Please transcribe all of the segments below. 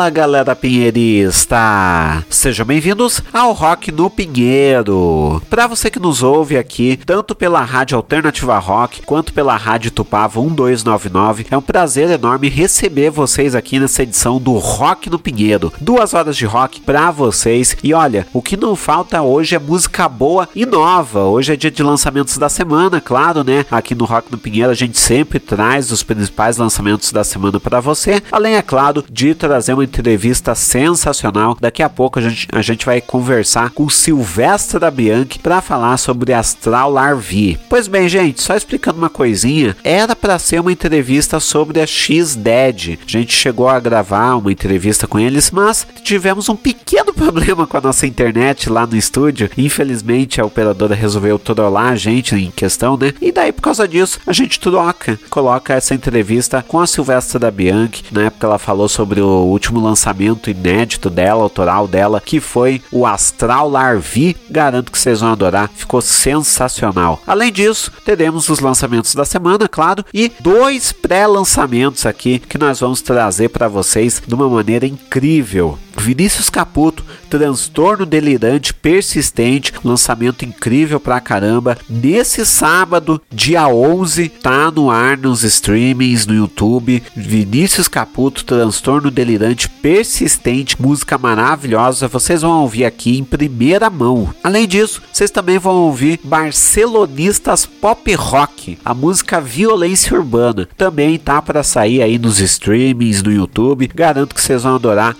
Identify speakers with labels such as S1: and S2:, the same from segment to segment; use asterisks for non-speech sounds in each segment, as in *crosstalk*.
S1: Fala galera pinheirista! Sejam bem-vindos ao Rock no Pinheiro. Para você que nos ouve aqui, tanto pela Rádio Alternativa Rock quanto pela Rádio Tupava 1299, é um prazer enorme receber vocês aqui nessa edição do Rock no Pinheiro. Duas horas de rock para vocês. E olha, o que não falta hoje é música boa e nova. Hoje é dia de lançamentos da semana, claro, né? Aqui no Rock no Pinheiro a gente sempre traz os principais lançamentos da semana para você, além, é claro, de trazer uma entrevista sensacional. Daqui a pouco a gente, a gente vai conversar com Silvestre Bianchi para falar sobre Astral Larvi. Pois bem, gente, só explicando uma coisinha, era para ser uma entrevista sobre a X-Dead. A gente chegou a gravar uma entrevista com eles, mas tivemos um pequeno *laughs* problema com a nossa internet lá no estúdio. Infelizmente, a operadora resolveu trollar a gente em questão, né? E daí, por causa disso, a gente troca, coloca essa entrevista com a Silvestre da Bianchi. Na época, ela falou sobre o último lançamento inédito dela, autoral dela, que foi o Astral Larvi. Garanto que vocês vão adorar, ficou sensacional. Além disso, teremos os lançamentos da semana, claro, e dois pré-lançamentos aqui que nós vamos trazer para vocês de uma maneira incrível. Vinícius Caputo, Transtorno Delirante Persistente, lançamento incrível pra caramba. Nesse sábado, dia 11, tá no ar nos streamings no YouTube. Vinícius Caputo, Transtorno Delirante Persistente, música maravilhosa. Vocês vão ouvir aqui em primeira mão. Além disso, vocês também vão ouvir Barcelonistas Pop Rock, a música Violência Urbana. Também tá para sair aí nos streamings no YouTube. Garanto que vocês vão adorar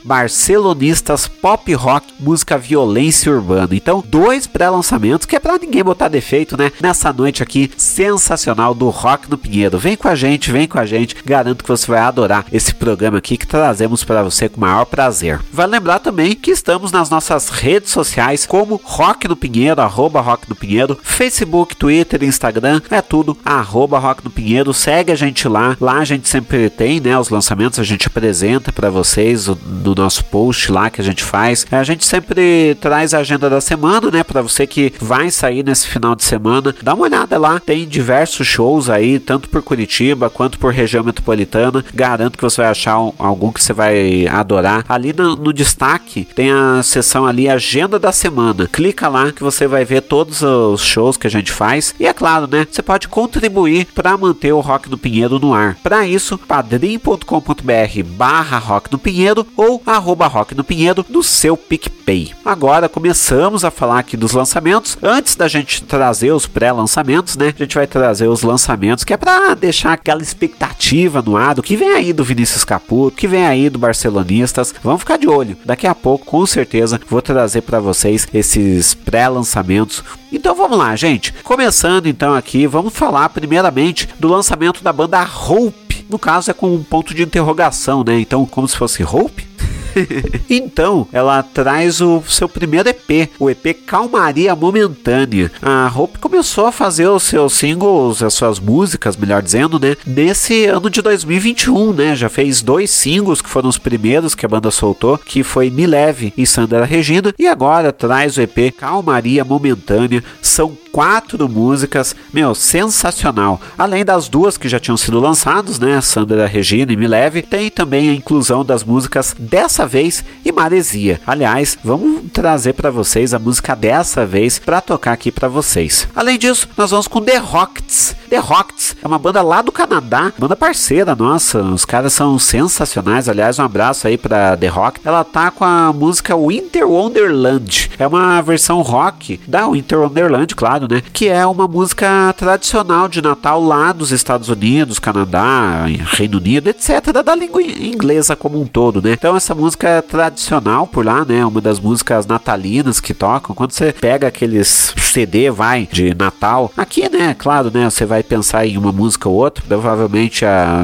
S1: Barcelonistas Pop Rock, música Violência Urbana. Então, dois pré-lançamentos que é para ninguém botar defeito, né? Nessa noite aqui sensacional do Rock no Pinheiro. Vem com a gente, vem com a gente. Garanto que você vai adorar esse programa aqui que trazemos para você com o maior prazer. Vai lembrar também que estamos nas nossas redes sociais como Rock no Pinheiro, arroba Rock no Pinheiro, Facebook, Twitter, Instagram, é tudo arroba Rock no Pinheiro. Segue a gente lá. Lá a gente sempre tem, né, os lançamentos, a gente apresenta para vocês no nosso post lá que a gente faz. A gente sempre traz a agenda da semana, né, para você que vai sair nesse final de semana. Dá uma olhada lá, tem diversos shows aí, tanto por Curitiba quanto por região metropolitana. Garanto que você vai achar um, algum que você vai adorar. Ali no, no destaque tem a seção ali Agenda da Semana. Clica lá que você vai ver todos os shows que a gente faz. E é claro, né? Você pode contribuir para manter o Rock no Pinheiro no ar. Para isso, padrim.com.br barra Rock no Pinheiro ou arroba Rock no Pinheiro no seu PicPay. Agora começamos a falar aqui dos lançamentos. Antes da gente trazer os pré-lançamentos, né? A gente vai trazer os lançamentos que é para deixar aquela expectativa no ar do que vem aí do Vinícius Caputo, que vem aí do Barcelonistas. Vamos ficar de olho. Daqui a pouco, com certeza, vou trazer para vocês esses pré-lançamentos. Então vamos lá, gente. Começando então aqui, vamos falar primeiramente do lançamento da banda Hope. No caso é com um ponto de interrogação, né? Então, como se fosse Hope, *laughs* *laughs* então, ela traz o seu primeiro EP, o EP Calmaria Momentânea. A Hope começou a fazer os seus singles, as suas músicas, melhor dizendo, né? Nesse ano de 2021, né? Já fez dois singles que foram os primeiros que a banda soltou, que foi Me Leve e Sandra Regina, e agora traz o EP Calmaria Momentânea. São quatro músicas, meu, sensacional. Além das duas que já tinham sido lançadas, né? Sandra Regina e Me Leve, tem também a inclusão das músicas dessa vez e Maresia. Aliás, vamos trazer para vocês a música dessa vez para tocar aqui para vocês. Além disso, nós vamos com The Rockets. The Rockets é uma banda lá do Canadá, banda parceira nossa. Os caras são sensacionais. Aliás, um abraço aí para The Rock. Ela tá com a música Winter Wonderland. É uma versão rock da Winter Wonderland, claro, né? Que é uma música tradicional de Natal lá dos Estados Unidos, Canadá, Reino Unido, etc. Da língua inglesa como um todo, né? Então essa música é tradicional por lá, né? Uma das músicas natalinas que tocam. Quando você pega aqueles CD, vai, de Natal, aqui, né? Claro, né? Você vai pensar em uma música ou outra, provavelmente a,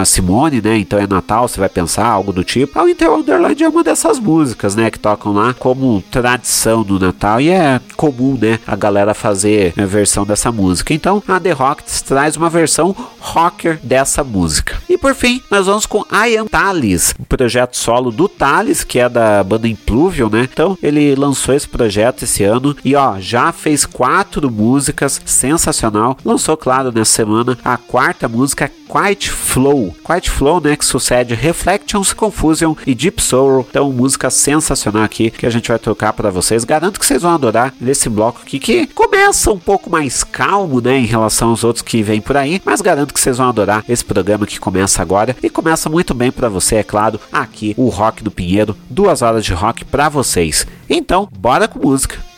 S1: a Simone, né? Então é Natal, você vai pensar algo do tipo. A Winter Wonderland é uma dessas músicas, né? Que tocam lá como tradição do Natal e é comum, né? A galera fazer a versão dessa música. Então a The Rockets traz uma versão rocker dessa música. E por fim, nós vamos com I Am Thales, um projeto solo do Thales, que é da banda Impluvial, né? Então ele lançou esse projeto esse ano e ó, já fez quatro músicas, sensacional. Lançou, claro falado nessa semana, a quarta música Quiet Flow. Quiet Flow, né, que sucede Reflections, Confusion e Deep Sorrow. Então, música sensacional aqui que a gente vai tocar para vocês. Garanto que vocês vão adorar nesse bloco aqui que começa um pouco mais calmo, né, em relação aos outros que vêm por aí, mas garanto que vocês vão adorar esse programa que começa agora e começa muito bem para você, é claro, aqui o Rock do Pinheiro, duas horas de rock para vocês. Então, bora com música.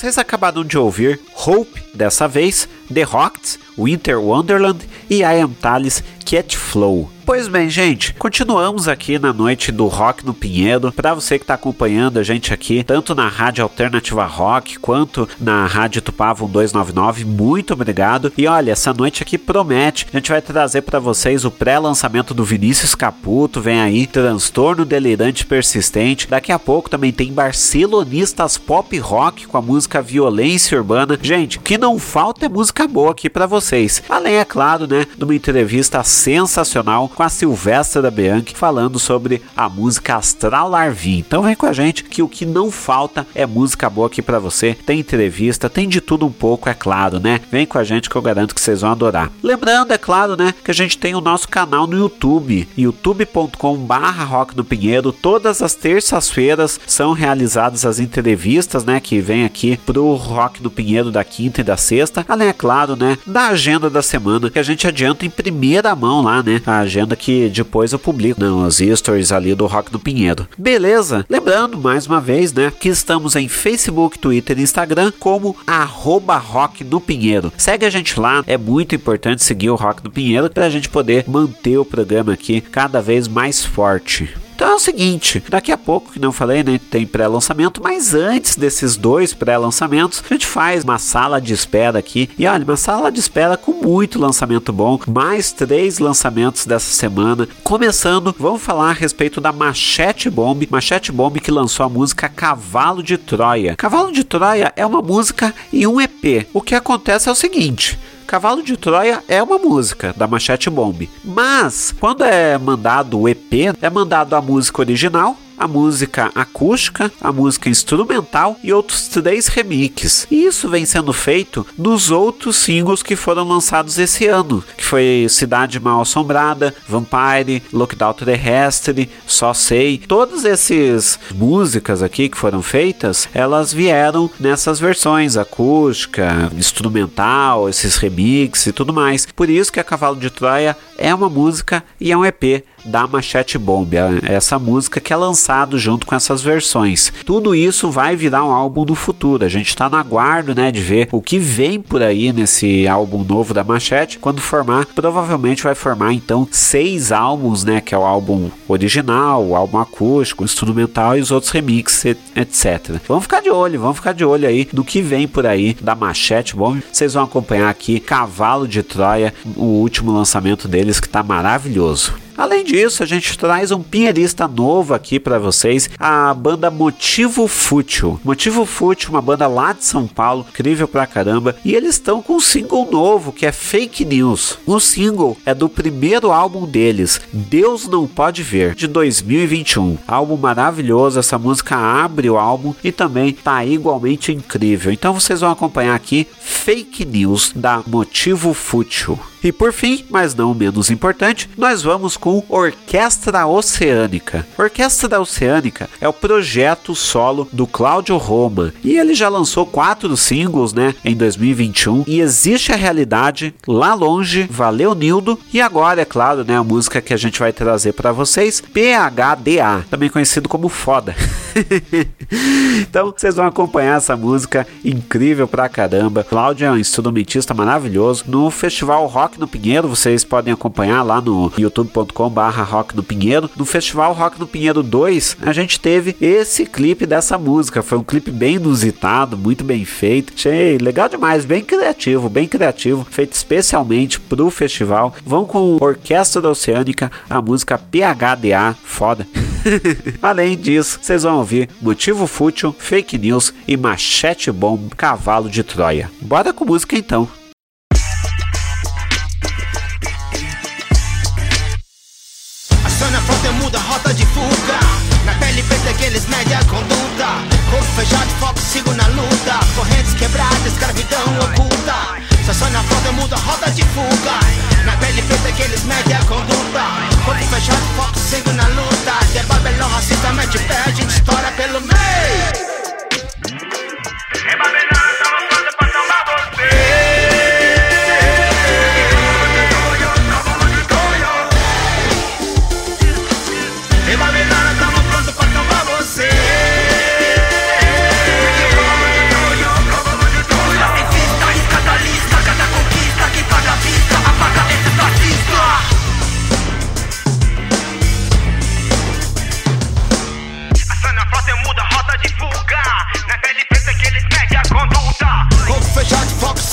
S1: Vocês acabaram de ouvir Hope, dessa vez, The Rocks, Winter Wonderland e I Am Thales Cat Flow. Pois bem, gente, continuamos aqui na noite do Rock no Pinheiro. Para você que está acompanhando a gente aqui, tanto na Rádio Alternativa Rock quanto na Rádio Tupava 1299, muito obrigado. E olha, essa noite aqui promete. A gente vai trazer para vocês o pré-lançamento do Vinícius Caputo. Vem aí, Transtorno Delirante Persistente. Daqui a pouco também tem Barcelonistas Pop Rock com a música Violência Urbana. Gente, o que não falta é música boa aqui para vocês. Além, é claro, né, de uma entrevista sensacional com a Silvestra Bianchi falando sobre a música Astral Larvin. Então vem com a gente que o que não falta é música boa aqui para você. Tem entrevista, tem de tudo um pouco, é claro, né? Vem com a gente que eu garanto que vocês vão adorar. Lembrando, é claro, né, que a gente tem o nosso canal no YouTube, youtube.com/barra Rock no Pinheiro. Todas as terças-feiras são realizadas as entrevistas, né, que vem aqui pro Rock no Pinheiro da quinta e da sexta. Além, é claro, né, da agenda da semana que a gente adianta em primeira mão lá, né? A agenda que depois eu publico nos stories ali do Rock do Pinheiro. Beleza? Lembrando mais uma vez, né, que estamos em Facebook, Twitter e Instagram como arroba Rock do Pinheiro. Segue a gente lá, é muito importante seguir o Rock do Pinheiro para a gente poder manter o programa aqui cada vez mais forte. Então é o seguinte, daqui a pouco, que não falei, né, tem pré-lançamento, mas antes desses dois pré-lançamentos, a gente faz uma sala de espera aqui. E olha, uma sala de espera com muito lançamento bom, mais três lançamentos dessa semana. Começando, vamos falar a respeito da Machete Bomb, Machete Bomb que lançou a música Cavalo de Troia. Cavalo de Troia é uma música e um EP. O que acontece é o seguinte, Cavalo de Troia é uma música da Machete Bomb, mas quando é mandado o EP, é mandado a música original a música acústica, a música instrumental e outros três remixes. E isso vem sendo feito nos outros singles que foram lançados esse ano, que foi Cidade Mal Assombrada, Vampire, Lockdown Terrestre, Só Sei. Todas essas músicas aqui que foram feitas, elas vieram nessas versões acústica, instrumental, esses remixes e tudo mais. Por isso que a Cavalo de Troia é uma música e é um EP da Machete Bomb, é essa música que é lançado junto com essas versões. Tudo isso vai virar um álbum do futuro. A gente está no aguardo, né, de ver o que vem por aí nesse álbum novo da Machete. Quando formar, provavelmente vai formar então seis álbuns, né, que é o álbum original, o álbum acústico, instrumental e os outros remixes, etc. Vamos ficar de olho, vamos ficar de olho aí do que vem por aí da Machete Bomb. Vocês vão acompanhar aqui Cavalo de Troia, o último lançamento deles que está maravilhoso. Além disso, a gente traz um pinheirista novo aqui para vocês, a banda Motivo Fútil. Motivo Fútil, uma banda lá de São Paulo, incrível pra caramba, e eles estão com um single novo que é Fake News. O single é do primeiro álbum deles, Deus Não Pode Ver, de 2021. Álbum maravilhoso, essa música abre o álbum e também tá igualmente incrível. Então vocês vão acompanhar aqui Fake News da Motivo Fútil. E por fim, mas não menos importante, nós vamos com Orquestra Oceânica. Orquestra Oceânica é o projeto solo do Cláudio Roma e ele já lançou quatro singles, né, em 2021 e existe a realidade lá longe, valeu Nildo e agora é claro, né, a música que a gente vai trazer para vocês, PHDA, também conhecido como Foda. *laughs* então vocês vão acompanhar essa música incrível pra caramba. Cláudio é um instrumentista maravilhoso no Festival Rock no Pinheiro. Vocês podem acompanhar lá no youtube.com/barra Rock no Pinheiro. No Festival Rock no Pinheiro 2, a gente teve esse clipe dessa música. Foi um clipe bem inusitado, muito bem feito. Achei legal demais, bem criativo, bem criativo, feito especialmente pro festival. Vão com Orquestra Oceânica, a música PHDA, foda. *laughs* Além disso, vocês vão ouvir Motivo Fútil, Fake News e Machete Bomb, Cavalo de Troia. Bora com música então.
S2: Pele preta que eles medem a conduta Corpo fechado, foco, sigo na luta. Correntes quebradas, escravidão oculta. Se a zona forte muda a rota de fuga. Na pele preta que eles medem a conduta Corpo fechado, foco, sigo na luta. De Babelão racista mete pé, a gente estoura pelo meio.
S3: Babilônia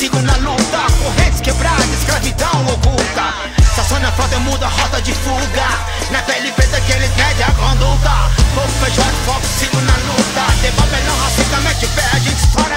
S3: sigo na luta Correntes quebradas, escravidão oculta. Saciona a frota, muda a rota de fuga. Na pele preta que eles medem a conduta. Fogo, feijoada, foco, sigo na luta. Debate não racista, assim mete pé, a gente estoura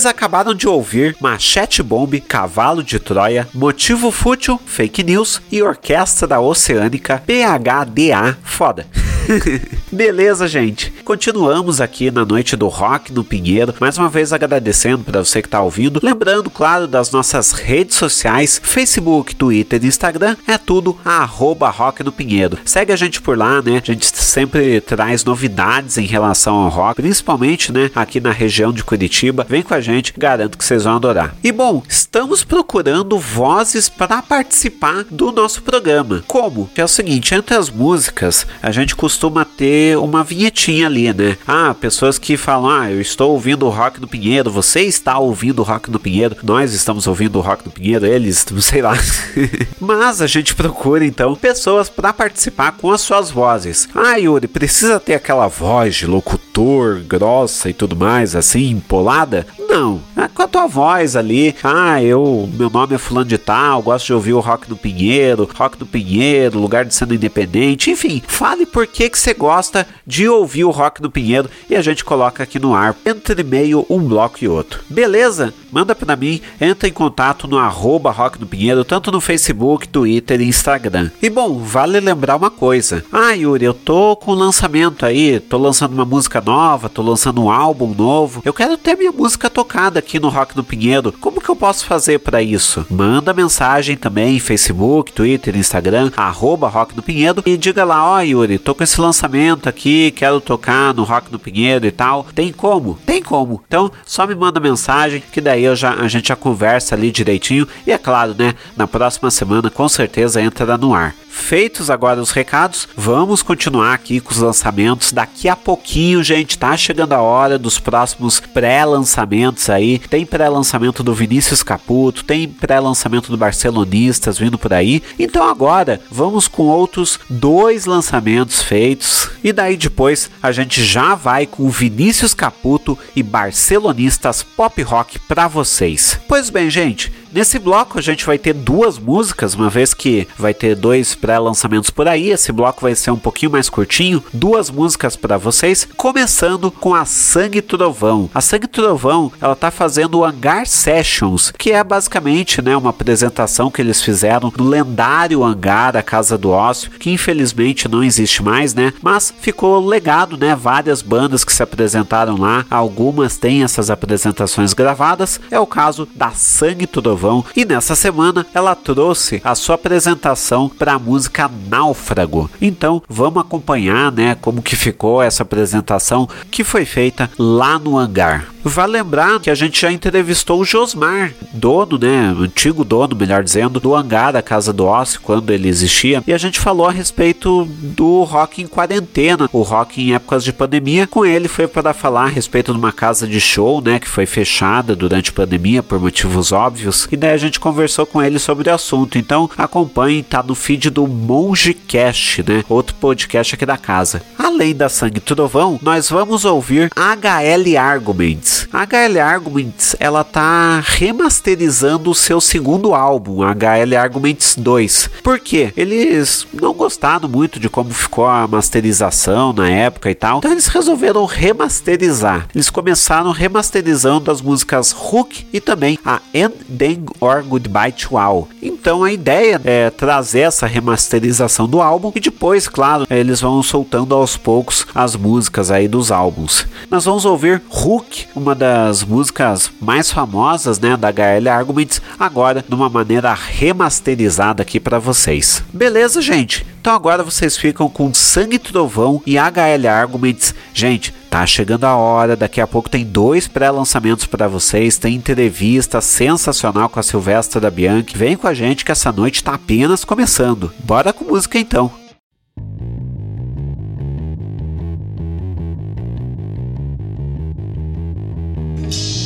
S1: Vocês acabaram de ouvir Machete Bomb, Cavalo de Troia, Motivo Fútil, Fake News e Orquestra Oceânica PHDA. Foda. *laughs* Beleza, gente. Continuamos aqui na noite do rock no Pinheiro. Mais uma vez agradecendo para você que está ouvindo. Lembrando, claro, das nossas redes sociais: Facebook, Twitter e Instagram. É tudo arroba rock no Pinheiro. Segue a gente por lá, né? A gente sempre traz novidades em relação ao rock, principalmente, né? Aqui na região de Curitiba. Vem com a gente, garanto que vocês vão adorar. E bom, estamos procurando vozes para participar do nosso programa. Como? É o seguinte: entre as músicas, a gente costuma ter uma vinhetinha ali, né? Ah, pessoas que falam: Ah, eu estou ouvindo o rock do Pinheiro, você está ouvindo o rock do Pinheiro, nós estamos ouvindo o rock do Pinheiro, eles, *laughs* sei lá. Mas a gente procura então pessoas para participar com as suas vozes. Ah, Yuri, precisa ter aquela voz de locutor grossa e tudo mais, assim, empolada? Não, é com a tua voz ali. Ah, eu, meu nome é Fulano de Tal, gosto de ouvir o rock do Pinheiro, rock do Pinheiro, lugar de sendo independente, enfim, fale por que, que você gosta de ouvir o rock do Pinheiro e a gente coloca aqui no ar, entre meio um bloco e outro. Beleza? Manda pra mim, entra em contato no arroba rock do Pinheiro, tanto no Facebook, Twitter e Instagram. E bom, vale lembrar uma coisa. Ah, Yuri, eu tô com lançamento aí, tô lançando uma música nova, tô lançando um álbum novo. Eu quero ter minha música tocada aqui no Rock do Pinheiro. Como que eu posso fazer para isso? Manda mensagem também Facebook, Twitter, Instagram, arroba Rock do Pinheiro e diga lá, ó oh, Yuri, tô com esse lançamento aqui, quero tocar no Rock do Pinheiro e tal. Tem como? Tem como. Então, só me manda mensagem que daí eu já, a gente já conversa ali direitinho. E é claro, né? Na próxima semana com certeza entra no ar. Feitos agora os recados, vamos continuar aqui com os lançamentos. Daqui a pouquinho, gente, tá chegando a hora dos próximos pré-lançamentos aí. Tem pré-lançamento do Vinícius Caputo, tem pré-lançamento do Barcelonistas vindo por aí. Então agora vamos com outros dois lançamentos feitos. E daí depois a gente já vai com Vinícius Caputo e Barcelonistas Pop Rock para vocês. Pois bem, gente, Nesse bloco a gente vai ter duas músicas, uma vez que vai ter dois pré-lançamentos por aí. Esse bloco vai ser um pouquinho mais curtinho, duas músicas para vocês, começando com a Sangue Trovão. A Sangue Trovão, ela tá fazendo o Hangar Sessions, que é basicamente, né, uma apresentação que eles fizeram no lendário hangar a Casa do Ócio, que infelizmente não existe mais, né? Mas ficou legado, né? Várias bandas que se apresentaram lá, algumas têm essas apresentações gravadas. É o caso da Sangue Trovão Trovão e nessa semana ela trouxe a sua apresentação para a música Náufrago. Então vamos acompanhar, né, como que ficou essa apresentação que foi feita lá no hangar. Vale lembrar que a gente já entrevistou o Josmar, dono, né, antigo dono, melhor dizendo, do hangar da Casa do Ócio, quando ele existia, e a gente falou a respeito do rock em quarentena, o rock em épocas de pandemia. Com ele foi para falar a respeito de uma casa de show, né, que foi fechada durante a pandemia por motivos óbvios, e daí a gente conversou com ele sobre o assunto. Então acompanhe, tá no feed do Mongecast, né, outro podcast aqui da casa. Além da Sangue Trovão, nós vamos ouvir HL Arguments. A HL Arguments ela tá remasterizando o seu segundo álbum, HL Arguments 2. Por quê? Eles não gostaram muito de como ficou a masterização na época e tal, então eles resolveram remasterizar. Eles começaram remasterizando as músicas Hook e também a End Then or Goodbye to All. Então a ideia é trazer essa remasterização do álbum e depois, claro, eles vão soltando aos poucos as músicas aí dos álbuns. Nós vamos ouvir Hook, uma das músicas mais famosas, né, da HL Arguments, agora de uma maneira remasterizada aqui para vocês. Beleza, gente? Então agora vocês ficam com Sangue Trovão e HL Arguments. Gente, Tá chegando a hora, daqui a pouco tem dois pré-lançamentos para vocês, tem entrevista sensacional com a Silvestra da Bianchi. Vem com a gente que essa noite tá apenas começando. Bora com música então.
S4: vamos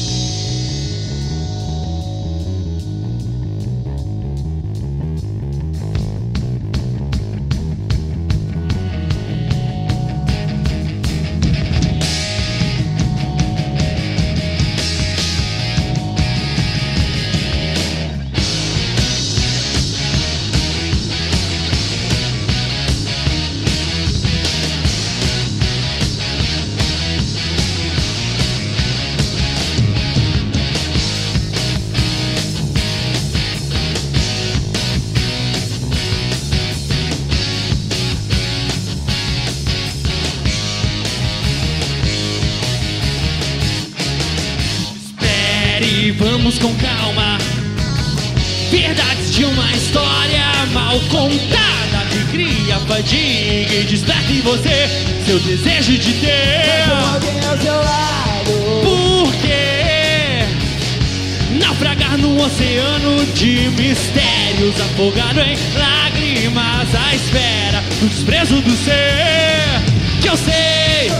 S4: cria fadiga e desperta em você seu desejo de ter.
S5: alguém ao seu lado.
S4: Por quê? Naufragar num oceano de mistérios, afogado em lágrimas à espera do desprezo do ser que eu sei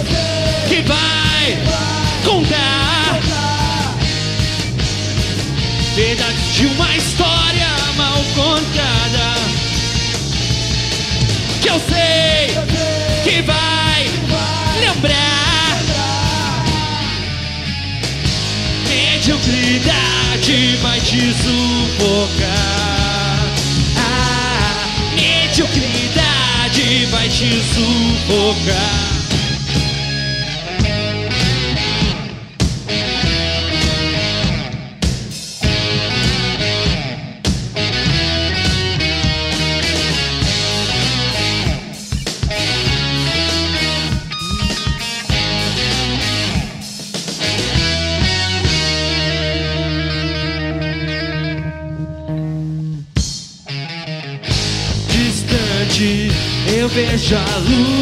S4: que vai contar verdades de uma história mal contada que eu sei que vai lembrar. Mediocridade vai te sufocar ah, mediocridade vai te sufocar eu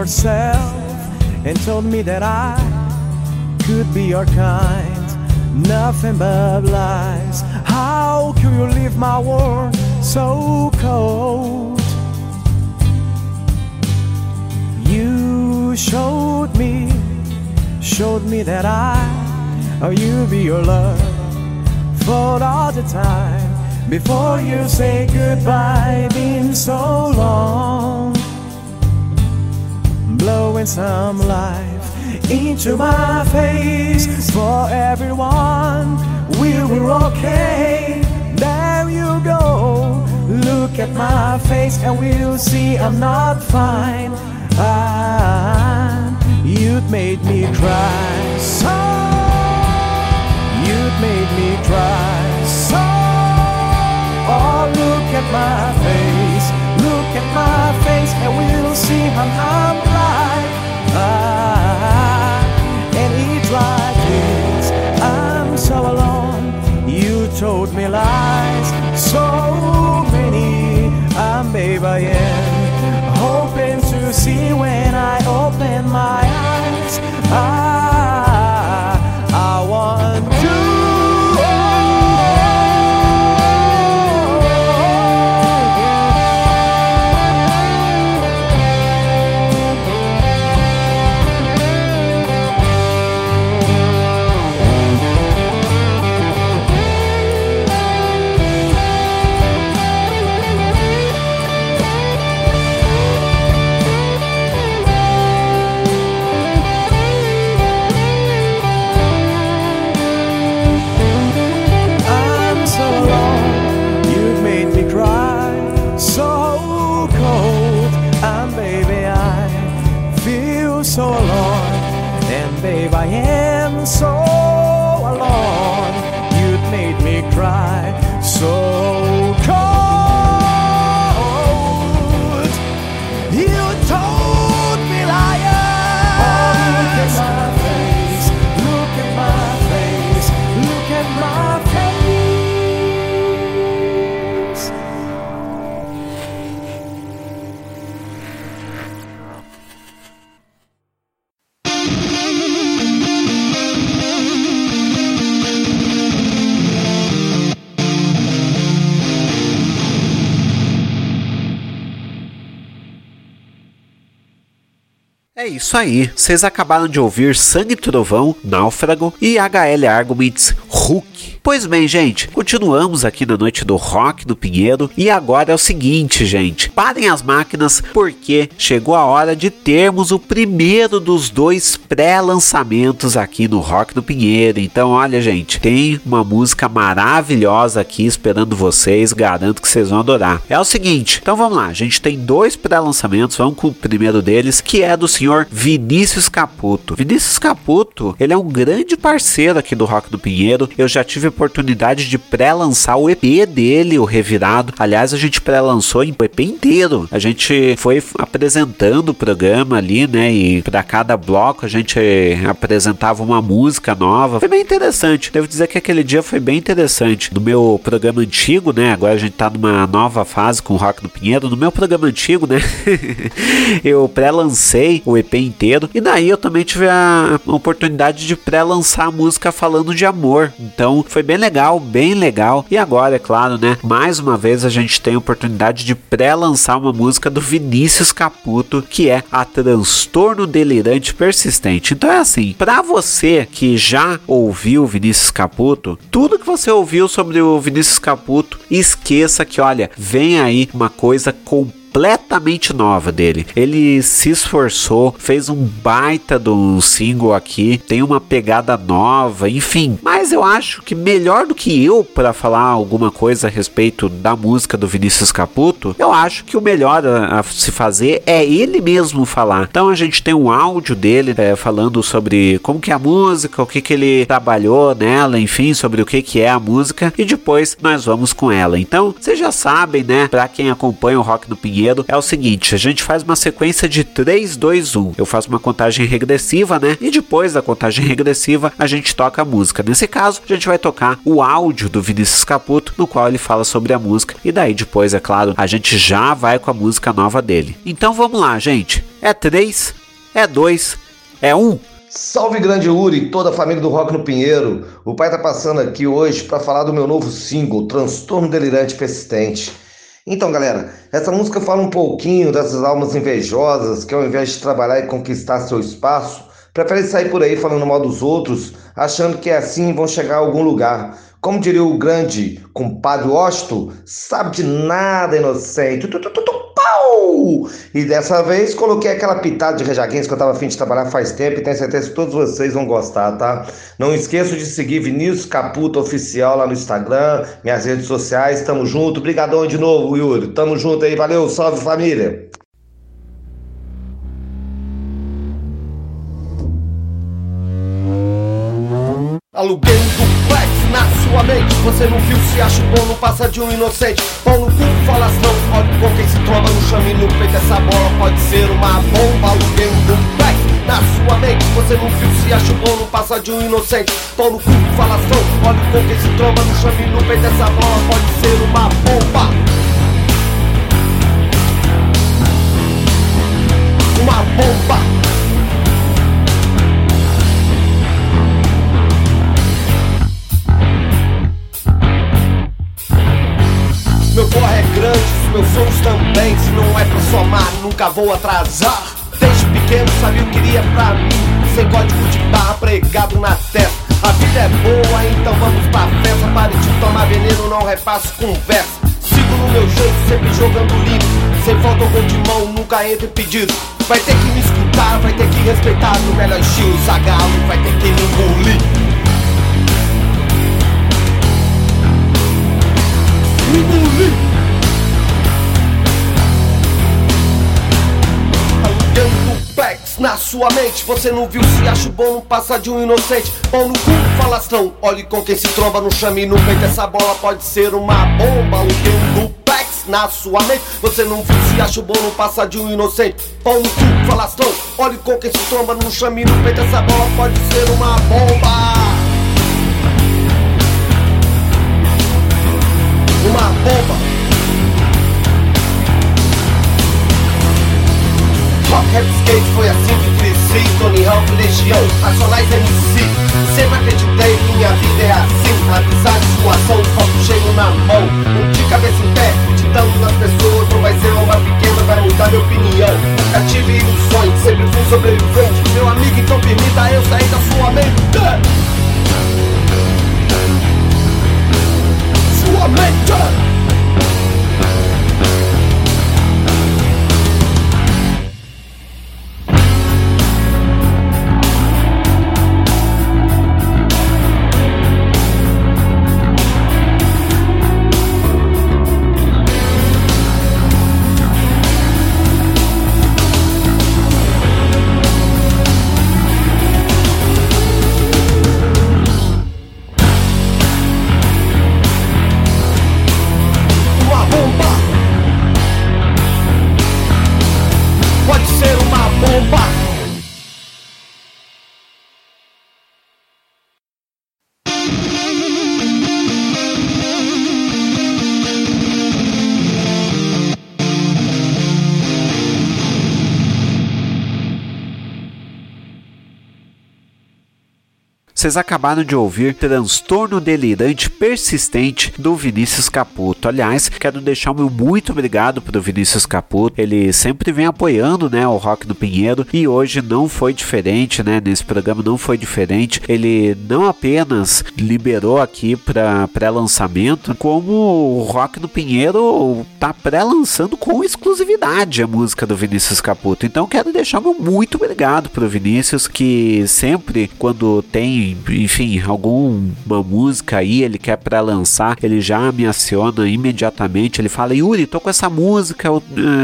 S5: yourself and told me that I could be your kind. Nothing but lies. How could you leave my world so cold? You showed me, showed me that I, or you be your love for all the time. Before you say goodbye, been so long blowing some life into my face for everyone. We were okay. There you go. Look at my face and we'll see I'm not fine. Ah, you'd made me cry so. You'd made me cry so. Oh, look at my face. Look at my face and we'll see I'm, told me lies, so many. I'm babe I am, hoping to see when I open my eyes.
S1: I isso aí, vocês acabaram de ouvir Sangue Trovão, Náufrago e HL Arguments Hulk. Pois bem, gente, continuamos aqui na noite do rock do Pinheiro e agora é o seguinte, gente, parem as máquinas porque chegou a hora de termos o primeiro dos dois pré-lançamentos aqui no Rock do Pinheiro. Então, olha, gente, tem uma música maravilhosa aqui esperando vocês, garanto que vocês vão adorar. É o seguinte, então vamos lá, a gente tem dois pré-lançamentos, vamos com o primeiro deles, que é do senhor Vinícius Caputo. Vinícius Caputo, ele é um grande parceiro aqui do Rock do Pinheiro. Eu já tive oportunidade de pré-lançar o EP dele, o Revirado. Aliás, a gente pré-lançou em EP inteiro. A gente foi apresentando o programa ali, né? E para cada bloco a gente apresentava uma música nova. Foi bem interessante. Devo dizer que aquele dia foi bem interessante. No meu programa antigo, né? Agora a gente tá numa nova fase com o Rock do Pinheiro. No meu programa antigo, né? *laughs* eu pré-lancei o EP inteiro. E daí eu também tive a oportunidade de pré-lançar a música falando de amor. Então foi bem legal, bem legal. E agora, é claro, né? Mais uma vez a gente tem a oportunidade de pré-lançar uma música do Vinícius Caputo, que é a Transtorno Delirante Persistente. Então é assim, para você que já ouviu Vinícius Caputo, tudo que você ouviu sobre o Vinícius Caputo, esqueça que, olha, vem aí uma coisa completa completamente nova dele. Ele se esforçou, fez um baita um single aqui, tem uma pegada nova, enfim. Mas eu acho que melhor do que eu para falar alguma coisa a respeito da música do Vinícius Caputo, eu acho que o melhor a, a se fazer é ele mesmo falar. Então a gente tem um áudio dele é, falando sobre como que é a música, o que que ele trabalhou nela, enfim, sobre o que que é a música e depois nós vamos com ela. Então, vocês já sabem, né, para quem acompanha o Rock do Pinheiro é o seguinte: a gente faz uma sequência de 3, 2, 1. Eu faço uma contagem regressiva, né? E depois da contagem regressiva, a gente toca a música. Nesse caso, a gente vai tocar o áudio do Vinícius Caputo, no qual ele fala sobre a música. E daí, depois, é claro, a gente já vai com a música nova dele. Então vamos lá, gente. É 3, é 2, é 1.
S6: Salve grande Uri e toda a família do Rock no Pinheiro. O pai tá passando aqui hoje para falar do meu novo single, Transtorno Delirante Persistente. Então, galera, essa música fala um pouquinho dessas almas invejosas que ao invés de trabalhar e conquistar seu espaço, preferem sair por aí falando mal dos outros, achando que é assim vão chegar a algum lugar. Como diria o grande compadre Osto, sabe de nada, inocente. Tu, tu, tu, E dessa vez coloquei aquela pitada de rejaguinhos que eu tava afim de trabalhar faz tempo e tenho certeza que todos vocês vão gostar, tá? Não esqueçam de seguir Vinícius Caputo Oficial lá no Instagram, minhas redes sociais. Tamo junto. Obrigadão de novo, Yuri. Tamo junto aí. Valeu. Salve, família. Na sua mente. Você não viu, se acha bom, não passa de um inocente. Pau no cu, falas não, olha com quem se tromba no chame no peito. Essa bola pode ser uma bomba Aluguei um duplex na sua mente Você não viu, se acha bom, não passa de um inocente. Pau no cu, falas não, olha com quem se tromba no chame no peito. Essa bola pode ser uma bomba. Uma bomba
S2: meus sonhos também. Se não é pra somar, nunca vou atrasar. Desde pequeno sabia o que queria pra mim. Sem código de barra pregado na testa. A vida é boa, então vamos pra festa. Pare de tomar veneno, não repasso conversa. Sigo no meu jeito, sempre jogando limpo. Sem falta ou de mão, nunca entre pedido. Vai ter que me escutar, vai ter que respeitar no melhor estilo Zagalo, vai ter que me engolir. Me engolir. Alugando duplex na sua mente. Você não viu se acha bom não passa de um inocente. Pão no cu, falastrão. Olhe com quem se tromba no chame no peito. Essa bola pode ser uma bomba. Alugando duplex na sua mente. Você não viu se acha bom não passa de um inocente. Pão no cu, falastrão. Olhe com quem se tromba no chame no peito. Essa bola pode ser uma bomba. Uma bomba Rap, skate, foi assim que cresci Tony Hawk, Legião, Racionais MC Sempre acreditei, minha vida é assim Amizade, suação, copo cheio na mão. Um de cabeça em pé, acreditando nas pessoas Não vai ser uma pequena, vai mudar minha opinião. Nunca tive ilusões, sempre fui sobrevivente. Meu amigo, então permita eu sair da sua mente. Sua mente
S1: Vocês acabaram de ouvir Transtorno Delirante Persistente do Vinícius Caputo. Aliás, quero deixar o meu muito obrigado pro Vinícius Caputo. Ele sempre vem apoiando, né, o Rock do Pinheiro e hoje não foi diferente, né? Nesse programa não foi diferente. Ele não apenas liberou aqui para pré-lançamento, como o Rock do Pinheiro tá pré-lançando com exclusividade a música do Vinícius Caputo. Então quero deixar meu muito obrigado pro Vinícius que sempre quando tem enfim, alguma música aí, ele quer para lançar, ele já me aciona imediatamente. Ele fala: Yuri, tô com essa música, uh,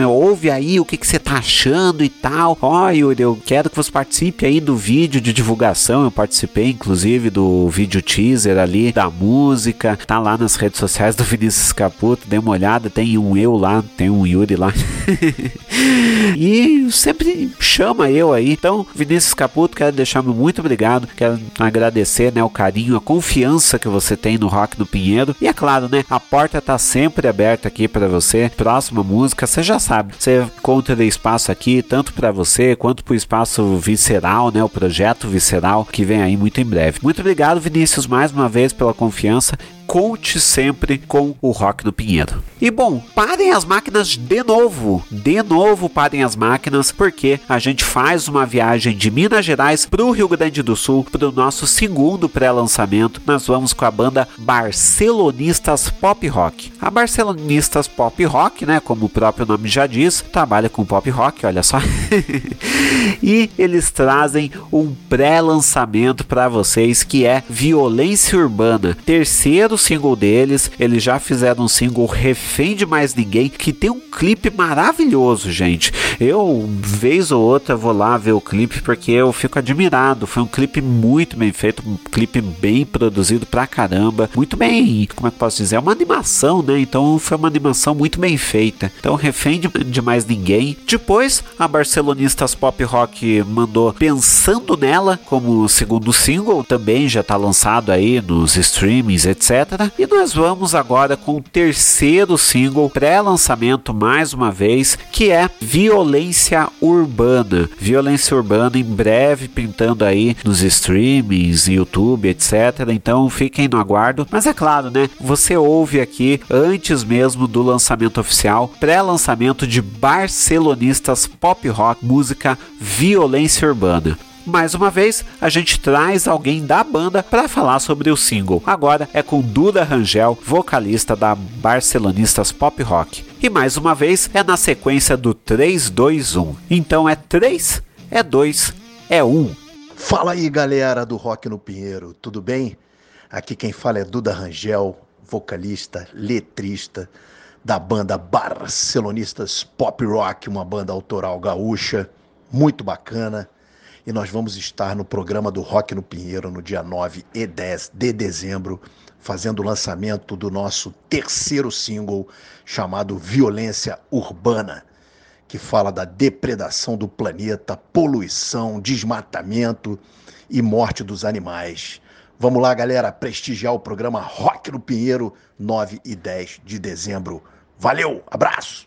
S1: ouve aí o que, que você tá achando e tal. Ó, oh, Yuri, eu quero que você participe aí do vídeo de divulgação. Eu participei, inclusive, do vídeo teaser ali da música. Tá lá nas redes sociais do *laughs* Vinícius Caputo, dê uma olhada. Tem um eu lá, tem um Yuri lá. *laughs* e sempre chama eu aí. Então, Vinícius Caputo, quero deixar muito obrigado. Quero agradecer, né, o carinho, a confiança que você tem no Rock do Pinheiro. E é claro, né, a porta tá sempre aberta aqui para você. Próxima música, você já sabe, você encontra espaço aqui tanto para você quanto para o espaço visceral, né, o projeto visceral que vem aí muito em breve. Muito obrigado, Vinícius, mais uma vez pela confiança conte sempre com o Rock do Pinheiro. E bom, parem as máquinas de novo, de novo parem as máquinas, porque a gente faz uma viagem de Minas Gerais para o Rio Grande do Sul para o nosso segundo pré-lançamento. Nós vamos com a banda Barcelonistas Pop Rock. A Barcelonistas Pop Rock, né, como o próprio nome já diz, trabalha com pop rock, olha só. *laughs* e eles trazem um pré-lançamento para vocês que é Violência Urbana, terceiro single deles. Eles já fizeram um single Refém de Mais Ninguém, que tem um clipe maravilhoso, gente. Eu, vez ou outra, vou lá ver o clipe porque eu fico admirado. Foi um clipe muito bem feito, um clipe bem produzido pra caramba. Muito bem, como é que posso dizer? É uma animação, né? Então foi uma animação muito bem feita. Então, Refém de, de Mais Ninguém. Depois, a Barcelonistas Pop Rock mandou Pensando Nela como segundo single. Também já tá lançado aí nos streamings, etc. E nós vamos agora com o terceiro single pré-lançamento mais uma vez, que é Violência Urbana. Violência Urbana em breve pintando aí nos streamings, YouTube, etc. Então fiquem no aguardo. Mas é claro, né? Você ouve aqui antes mesmo do lançamento oficial, pré-lançamento de Barcelonistas Pop Rock, música Violência Urbana. Mais uma vez, a gente traz alguém da banda para falar sobre o single. Agora é com Duda Rangel, vocalista da Barcelonistas Pop Rock. E mais uma vez é na sequência do 3 2 1. Então é 3, é 2, é 1.
S7: Fala aí, galera do Rock no Pinheiro, tudo bem? Aqui quem fala é Duda Rangel, vocalista, letrista da banda Barcelonistas Pop Rock, uma banda autoral gaúcha, muito bacana. E nós vamos estar no programa do Rock no Pinheiro no dia 9 e 10 de dezembro, fazendo o lançamento do nosso terceiro single chamado Violência Urbana, que fala da depredação do planeta, poluição, desmatamento e morte dos animais. Vamos lá, galera, prestigiar o programa Rock no Pinheiro, 9 e 10 de dezembro. Valeu, abraço!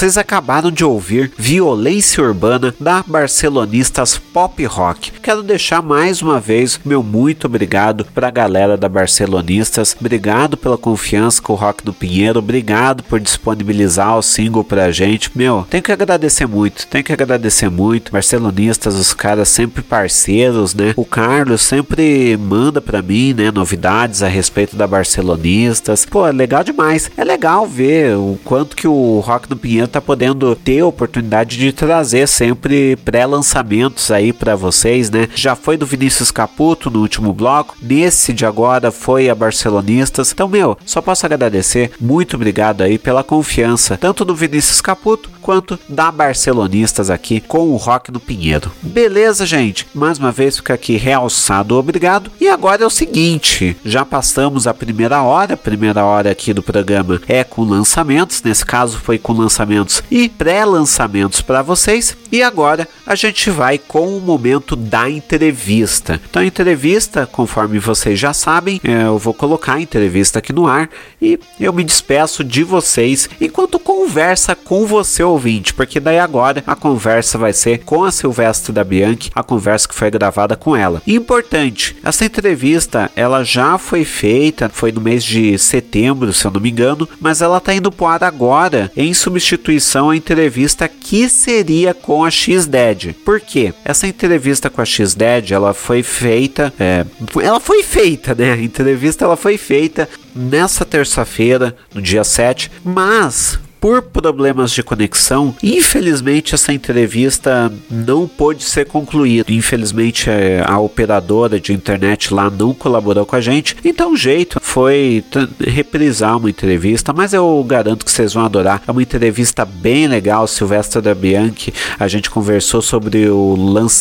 S1: Vocês acabaram de ouvir Violência Urbana da Barcelonistas Pop Rock. Quero deixar mais uma vez meu muito obrigado para a galera da Barcelonistas. Obrigado pela confiança com o Rock do Pinheiro. Obrigado por disponibilizar o single pra gente. Meu, tenho que agradecer muito. Tenho que agradecer muito. Barcelonistas, os caras sempre parceiros, né? O Carlos sempre manda pra mim, né? Novidades a respeito da Barcelonistas. Pô, é legal demais. É legal ver o quanto que o Rock do Pinheiro Tá podendo ter a oportunidade de trazer sempre pré-lançamentos aí para vocês, né? Já foi do Vinícius Caputo no último bloco, nesse de agora foi a Barcelonistas. Então, meu, só posso agradecer. Muito obrigado aí pela confiança, tanto do Vinícius Caputo quanto da Barcelonistas aqui com o Rock no Pinheiro. Beleza, gente? Mais uma vez fica aqui realçado obrigado. E agora é o seguinte, já passamos a primeira hora, a primeira hora aqui do programa é com lançamentos, nesse caso foi com lançamentos e pré-lançamentos para vocês. E agora a gente vai com o momento da entrevista. Então, a entrevista, conforme vocês já sabem, é, eu vou colocar a entrevista aqui no ar e eu me despeço de vocês enquanto conversa com você ouvinte, porque daí agora a conversa vai ser com a Silvestre da Bianchi, a conversa que foi gravada com ela. Importante, essa entrevista ela já foi feita, foi no mês de setembro, se eu não me engano, mas ela tá indo pro ar agora em substituição à entrevista que seria com a X-Dead. Por quê? Essa entrevista com a X-Dead, ela foi feita, é, ela foi feita, né? A entrevista ela foi feita nessa terça-feira, no dia 7, mas por problemas de conexão, infelizmente essa entrevista não pôde ser concluída. Infelizmente é, a operadora de internet lá não colaborou com a gente. Então o jeito foi reprisar uma entrevista, mas eu garanto que vocês vão adorar. É uma entrevista bem legal, Silvestre da Bianchi. A gente conversou sobre o,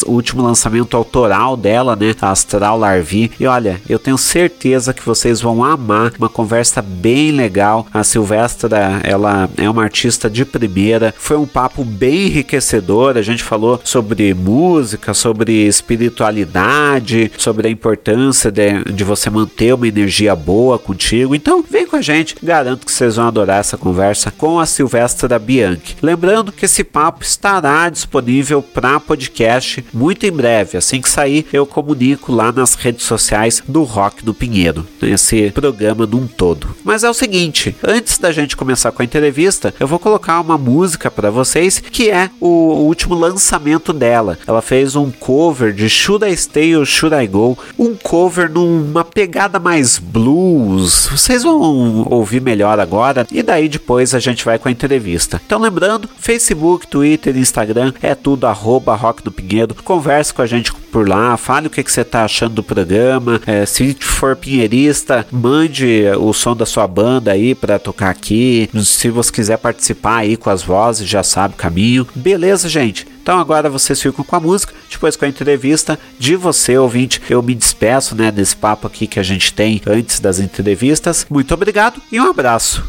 S1: último lançamento autoral dela, né? Astral Larvi. E olha, eu tenho certeza que vocês vão amar. Uma conversa bem legal. A Silvestre, ela é uma artista de primeira. Foi um papo bem enriquecedor. A gente falou sobre música, sobre espiritualidade, sobre a importância de, de você manter uma energia boa contigo. Então, vem com a gente. Garanto que vocês vão adorar essa conversa com a Silvestre da Bianchi. Lembrando que esse papo estará disponível para podcast muito em breve. Assim que sair, eu comunico lá nas redes sociais do Rock do Pinheiro, nesse programa num todo. Mas é o seguinte, antes da gente começar com a entrevista, eu vou colocar uma música para vocês que é o, o, último lançamento dela. Ela fez um cover de Should I Stay or Should I Go? Um cover numa pegada mais blues. Vocês vão ouvir melhor agora e daí depois a gente vai com a entrevista. Então lembrando, Facebook, Twitter, Instagram é tudo arroba Rock do Pinheiro. Converse com a gente por lá, fale o que, que você está achando do programa. É, se for pinheirista, mande o som da sua banda aí para tocar aqui. Se você quiser participar aí com as vozes, já sabe o caminho. Beleza, gente? Então agora vocês ficam com a música, depois com a entrevista de você, ouvinte. Eu me despeço, né, desse papo aqui que a gente tem antes das entrevistas. Muito obrigado e um abraço.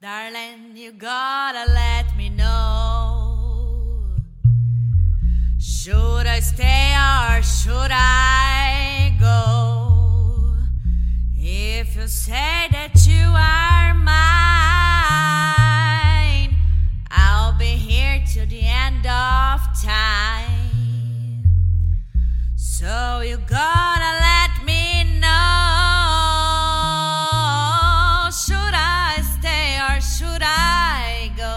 S8: Darling, Should I stay or should I go? If you say that you are mine, I'll be here till the end of time. So you gotta let me know. Should I stay or should I go?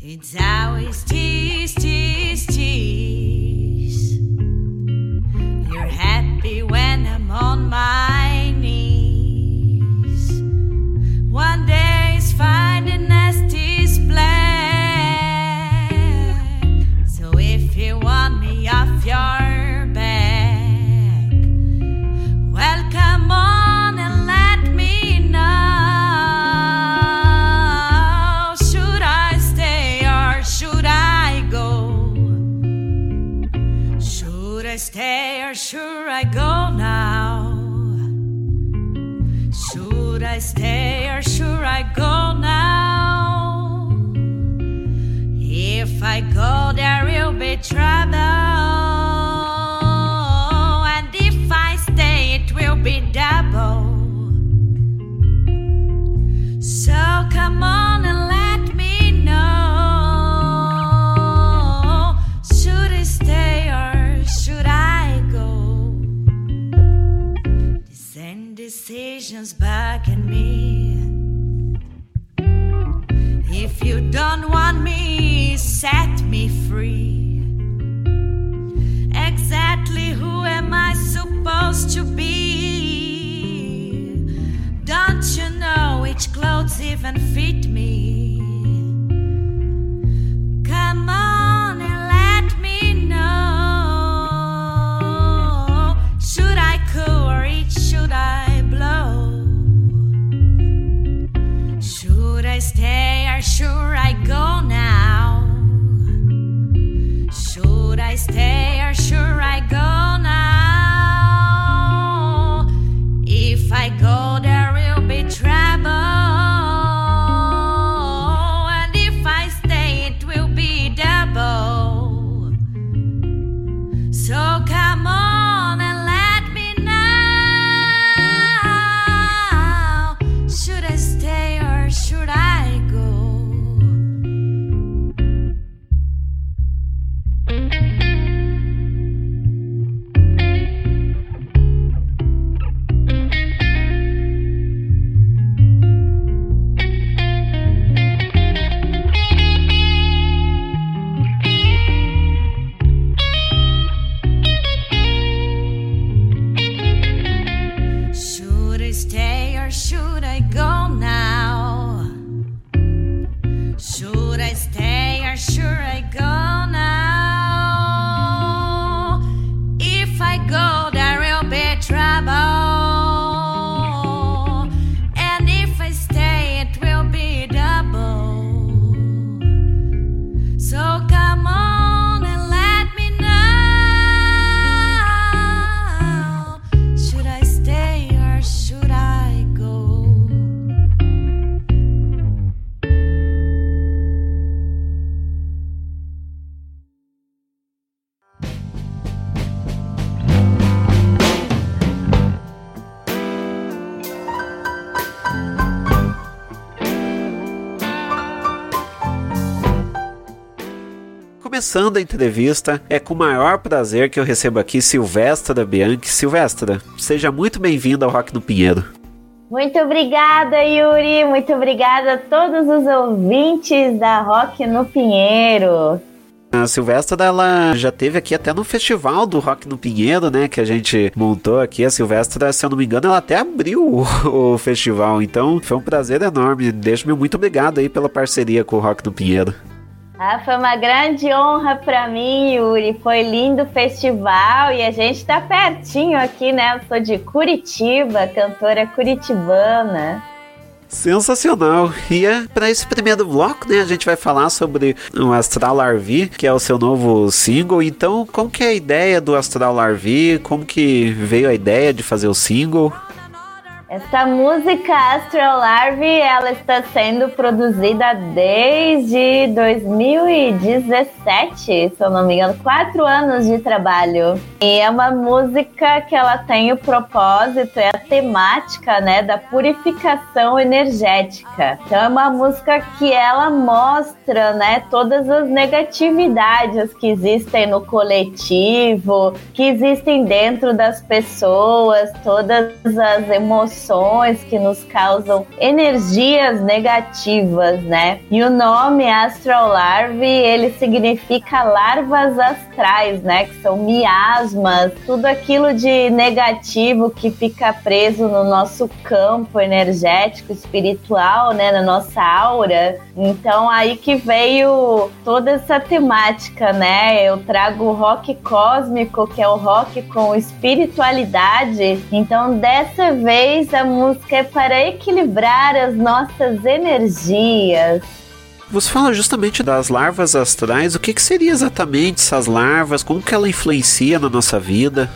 S8: It's always tease,
S1: Começando a entrevista, é com o maior prazer que eu recebo aqui Silvestra Bianchi. Silvestra, seja muito bem-vinda ao Rock no Pinheiro.
S9: Muito obrigada, Yuri. Muito obrigada a todos os ouvintes da Rock no Pinheiro.
S1: A Silvestra, ela já teve aqui até no festival do Rock no Pinheiro, né? Que a gente montou aqui. A Silvestra, se eu não me engano, ela até abriu o, *laughs* o festival. Então, foi um prazer enorme. Deixa-me muito obrigado aí pela parceria com o Rock no Pinheiro.
S9: Ah, foi uma grande honra para mim, Yuri. Foi lindo o festival e a gente tá pertinho aqui, né? Eu sou de Curitiba, cantora curitibana.
S1: Sensacional! E é, para esse primeiro bloco, né, a gente vai falar sobre o Astral RV, que é o seu novo single. Então, como que é a ideia do Astral RV? Como que veio a ideia de fazer o single?
S9: Essa música Astral Larvae, ela está sendo produzida desde 2017, se eu não me engano, quatro anos de trabalho. E é uma música que ela tem o propósito, é a temática, né, da purificação energética. Então é uma música que ela mostra, né, todas as negatividades que existem no coletivo, que existem dentro das pessoas, todas as emoções que nos causam energias negativas, né? E o nome Astral Larvae, ele significa larvas astrais, né? Que são miasmas, tudo aquilo de negativo que fica preso no nosso campo energético, espiritual, né? Na nossa aura. Então aí que veio toda essa temática, né? Eu trago o rock cósmico, que é o rock com espiritualidade. Então dessa vez a música é para equilibrar as nossas energias.
S1: Você fala justamente das larvas astrais. O que, que seria exatamente essas larvas? Como que ela influencia na nossa vida?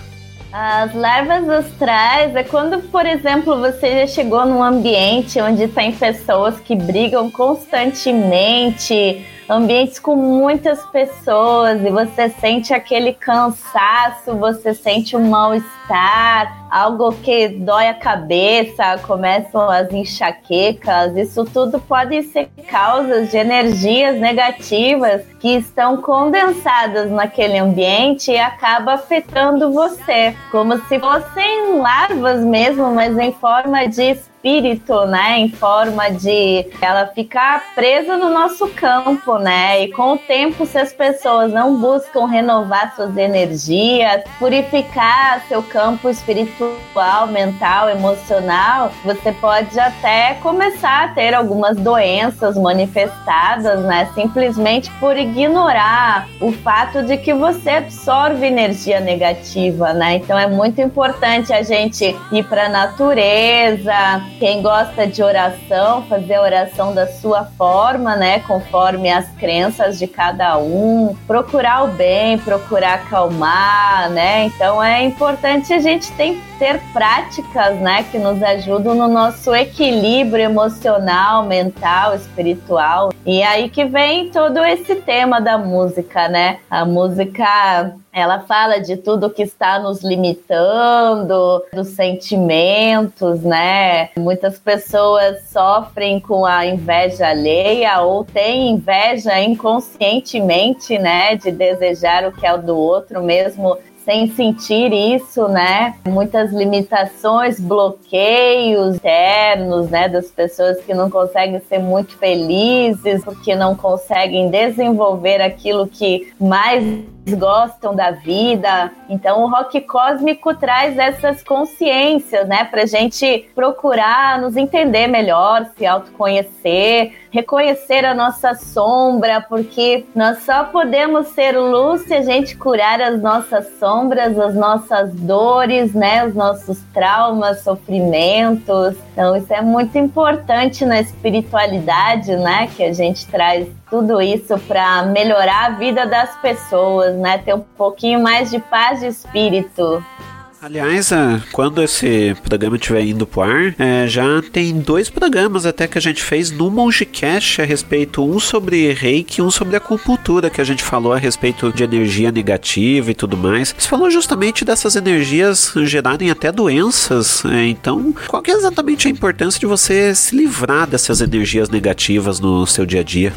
S9: As larvas astrais é quando, por exemplo, você já chegou num ambiente onde tem pessoas que brigam constantemente, ambientes com muitas pessoas e você sente aquele cansaço, você sente um mal-estar, algo que dói a cabeça, começam as enxaquecas. Isso tudo pode ser causas de energias negativas que estão condensadas naquele ambiente e acaba afetando você, como se fossem larvas mesmo, mas em forma de espírito, né, em forma de ela ficar presa no nosso campo, né? E com o tempo, se as pessoas não buscam renovar suas energias, purificar seu campo espiritual, mental, emocional, você pode até começar a ter algumas doenças manifestadas, né? Simplesmente por ignorar o fato de que você absorve energia negativa, né? Então é muito importante a gente ir para a natureza. Quem gosta de oração, fazer a oração da sua forma, né? Conforme as crenças de cada um. Procurar o bem, procurar acalmar, né? Então é importante a gente ter, ter práticas, né? Que nos ajudam no nosso equilíbrio emocional, mental, espiritual. E aí que vem todo esse tema da música, né? A música ela fala de tudo que está nos limitando, dos sentimentos, né? Muitas pessoas sofrem com a inveja alheia ou têm inveja inconscientemente, né? De desejar o que é o do outro, mesmo sem sentir isso, né? Muitas limitações, bloqueios internos, né? Das pessoas que não conseguem ser muito felizes, porque não conseguem desenvolver aquilo que mais gostam da vida. Então, o rock cósmico traz essas consciências, né, pra gente procurar nos entender melhor, se autoconhecer, reconhecer a nossa sombra, porque nós só podemos ser luz se a gente curar as nossas sombras, as nossas dores, né, os nossos traumas, sofrimentos. Então, isso é muito importante na espiritualidade, né, que a gente traz tudo isso para melhorar a vida das pessoas, né? Ter um pouquinho mais de paz de espírito.
S1: Aliás, ah, quando esse programa estiver indo pro ar, é, já tem dois programas até que a gente fez no Mongecast a respeito, um sobre reiki e um sobre acupuntura, que a gente falou a respeito de energia negativa e tudo mais. Você falou justamente dessas energias gerarem até doenças, é, então qual é exatamente a importância de você se livrar dessas energias negativas no seu dia a dia?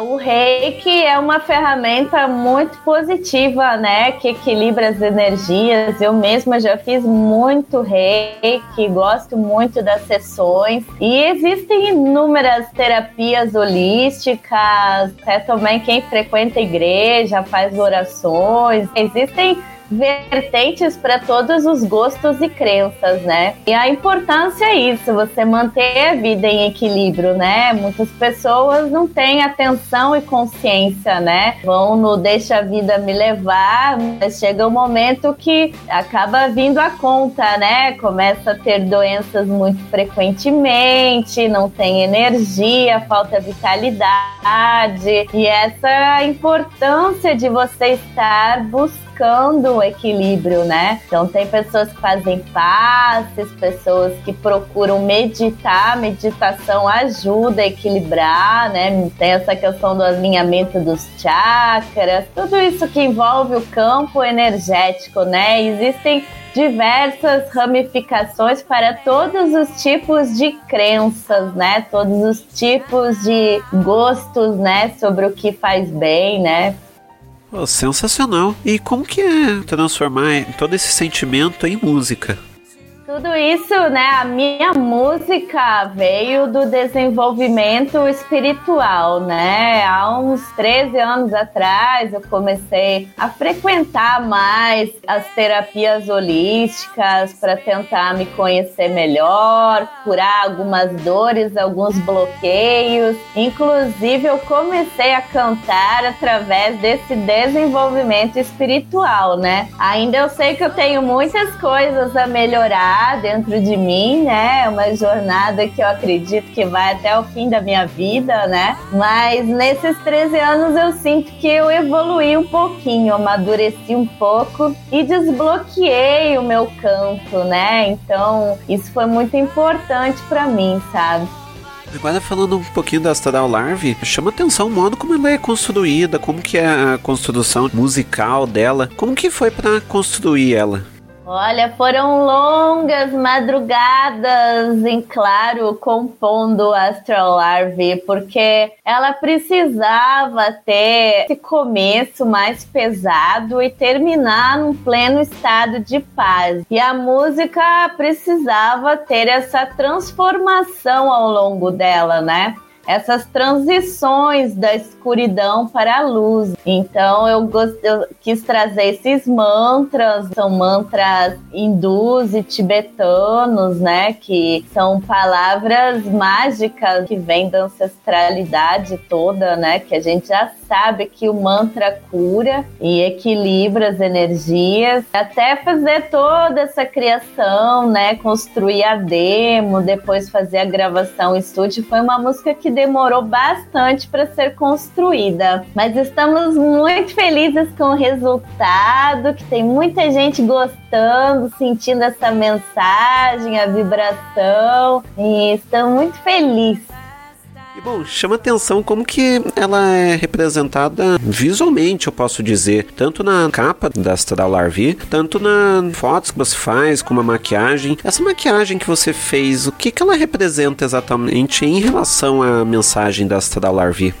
S9: O reiki é uma ferramenta muito positiva, né? Que equilibra as energias. Eu mesma já fiz muito reiki, gosto muito das sessões. E existem inúmeras terapias holísticas, até também quem frequenta a igreja faz orações. Existem vertentes para todos os gostos e crenças, né? E a importância é isso, você manter a vida em equilíbrio, né? Muitas pessoas não têm atenção e consciência, né? Vão no deixa a vida me levar, mas chega um momento que acaba vindo a conta, né? Começa a ter doenças muito frequentemente, não tem energia, falta vitalidade. E essa importância de você estar buscando buscando o equilíbrio, né? Então tem pessoas que fazem passes, pessoas que procuram meditar, meditação ajuda a equilibrar, né? Tem essa questão do alinhamento dos chakras, tudo isso que envolve o campo energético, né? Existem diversas ramificações para todos os tipos de crenças, né? Todos os tipos de gostos, né? Sobre o que faz bem, né?
S1: Sensacional. E como que é transformar todo esse sentimento em música?
S9: Tudo isso, né? A minha música veio do desenvolvimento espiritual, né? Há uns 13 anos atrás eu comecei a frequentar mais as terapias holísticas para tentar me conhecer melhor, curar algumas dores, alguns bloqueios. Inclusive, eu comecei a cantar através desse desenvolvimento espiritual, né? Ainda eu sei que eu tenho muitas coisas a melhorar dentro de mim, né? É uma jornada que eu acredito que vai até o fim da minha vida, né? Mas nesses 13 anos eu sinto que eu evolui um pouquinho, amadureci um pouco e desbloqueei o meu campo, né? Então, isso foi muito importante para mim, sabe?
S1: Agora falando um pouquinho da Astral Larve, chama atenção o modo como ela é construída, como que é a construção musical dela, como que foi para construir ela?
S9: Olha, foram longas madrugadas em claro compondo Astral Larvae, porque ela precisava ter esse começo mais pesado e terminar num pleno estado de paz. E a música precisava ter essa transformação ao longo dela, né? Essas transições da escuridão para a luz. Então eu, gost... eu quis trazer esses mantras, são mantras hindus e tibetanos, né? Que são palavras mágicas que vêm da ancestralidade toda, né? Que a gente já sabe que o mantra cura e equilibra as energias, até fazer toda essa criação, né? Construir a demo, depois fazer a gravação em estúdio. Foi uma música que demorou bastante para ser construída, mas estamos muito felizes com o resultado, que tem muita gente gostando, sentindo essa mensagem, a vibração, e estamos muito felizes.
S1: Bom, chama atenção como que ela é representada visualmente, eu posso dizer, tanto na capa da Astral Larvi, tanto na fotos que você faz, com uma maquiagem. Essa maquiagem que você fez, o que, que ela representa exatamente em relação à mensagem da Astral Larvi?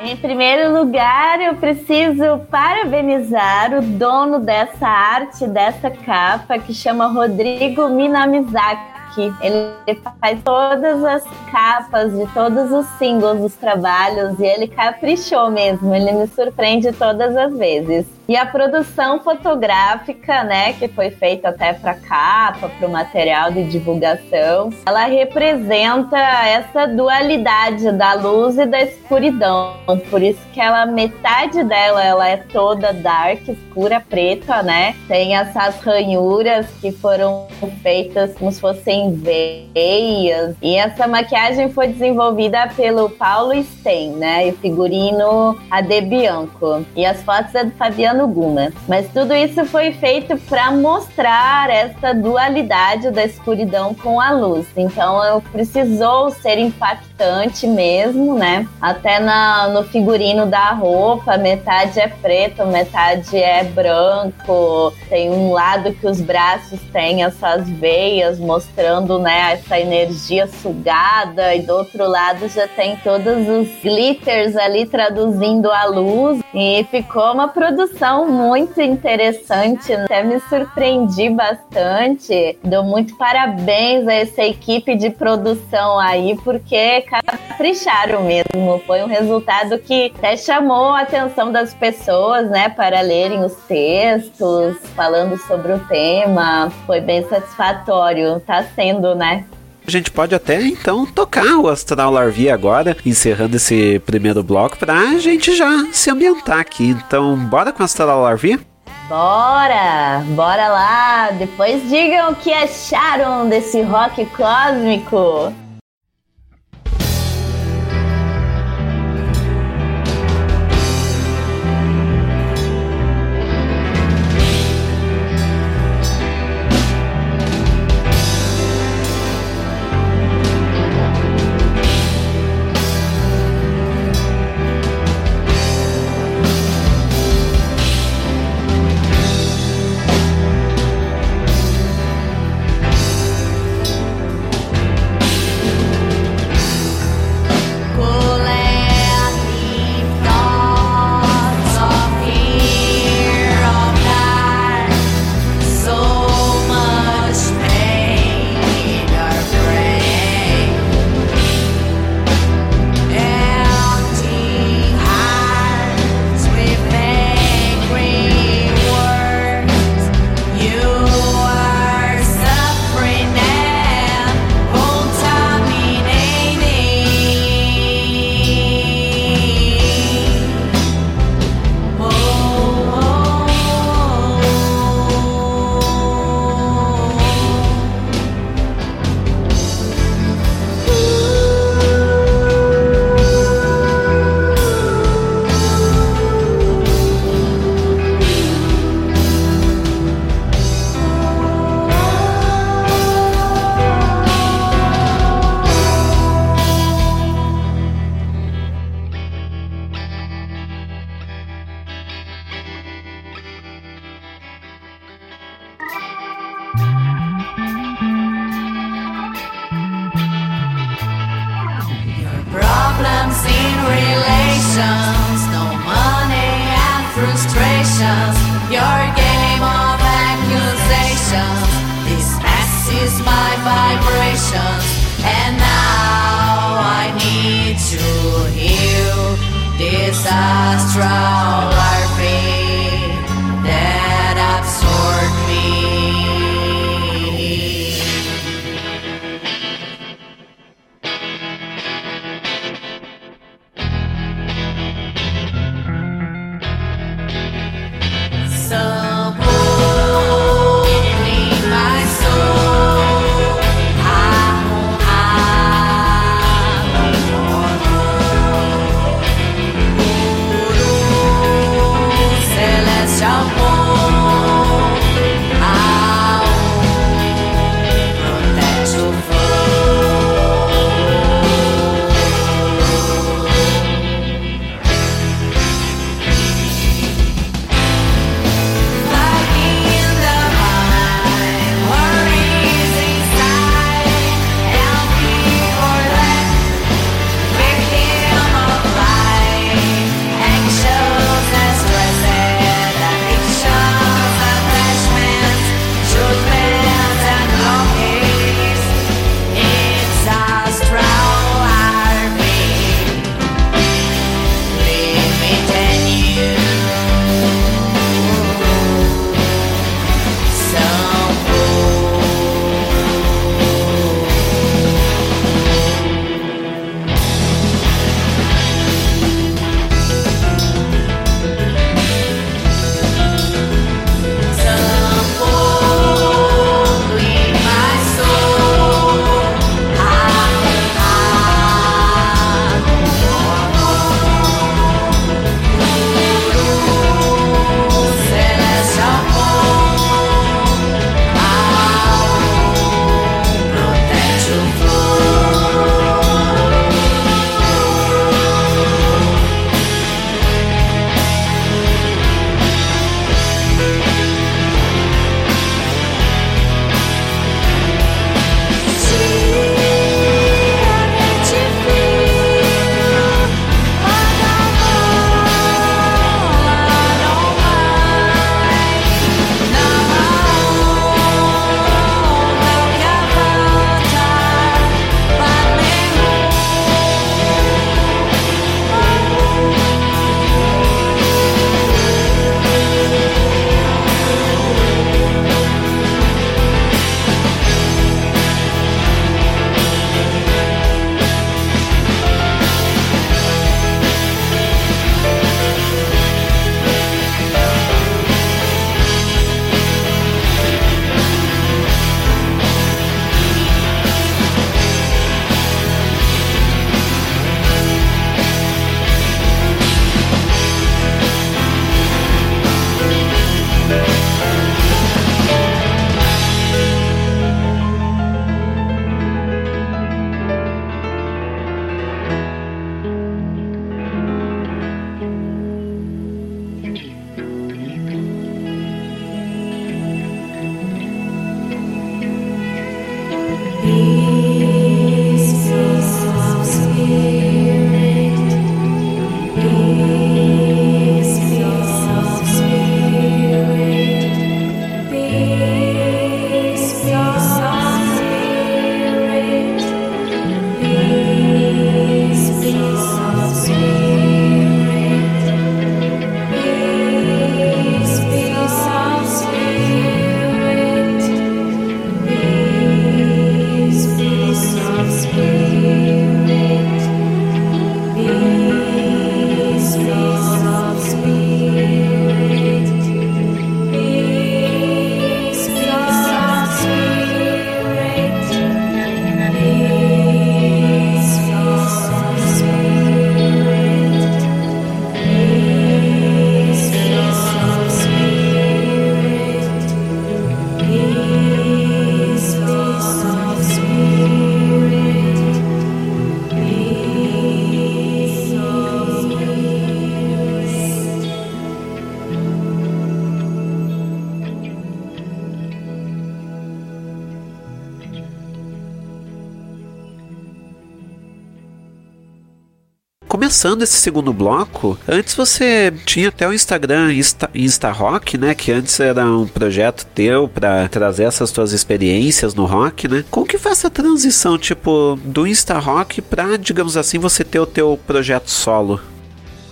S9: Em primeiro lugar, eu preciso parabenizar o dono dessa arte, dessa capa, que chama Rodrigo Minamizaki. Ele faz todas as capas de todos os singles dos trabalhos e ele caprichou mesmo. Ele me surpreende todas as vezes. E a produção fotográfica, né, que foi feita até para capa, para o material de divulgação, ela representa essa dualidade da luz e da escuridão. Por isso que ela metade dela ela é toda dark, escura, preta, né? Tem essas ranhuras que foram feitas como se fossem veias. E essa maquiagem foi desenvolvida pelo Paulo Sten, né? E figurino Ade Bianco. E as fotos é do Fabiano no Guma. Mas tudo isso foi feito para mostrar essa dualidade da escuridão com a luz. Então eu precisou ser impactante mesmo, né? Até na, no figurino da roupa, metade é preto, metade é branco. Tem um lado que os braços têm essas veias mostrando, né, essa energia sugada e do outro lado já tem todos os glitters ali traduzindo a luz e ficou uma produção muito interessante, até me surpreendi bastante. Dou muito parabéns a essa equipe de produção aí, porque capricharam mesmo. Foi um resultado que até chamou a atenção das pessoas, né, para lerem os textos, falando sobre o tema. Foi bem satisfatório, tá sendo, né?
S1: A gente pode até então tocar o Astral Larvi agora, encerrando esse primeiro bloco, pra gente já se ambientar aqui. Então, bora com Astral Larvi?
S9: Bora! Bora lá! Depois digam o que acharam desse rock cósmico!
S8: Astral
S1: Começando esse segundo bloco, antes você tinha até o Instagram Insta, Insta Rock, né? Que antes era um projeto teu para trazer essas tuas experiências no rock, né? Como que foi essa transição, tipo, do Insta Rock pra, digamos assim, você ter o teu projeto solo?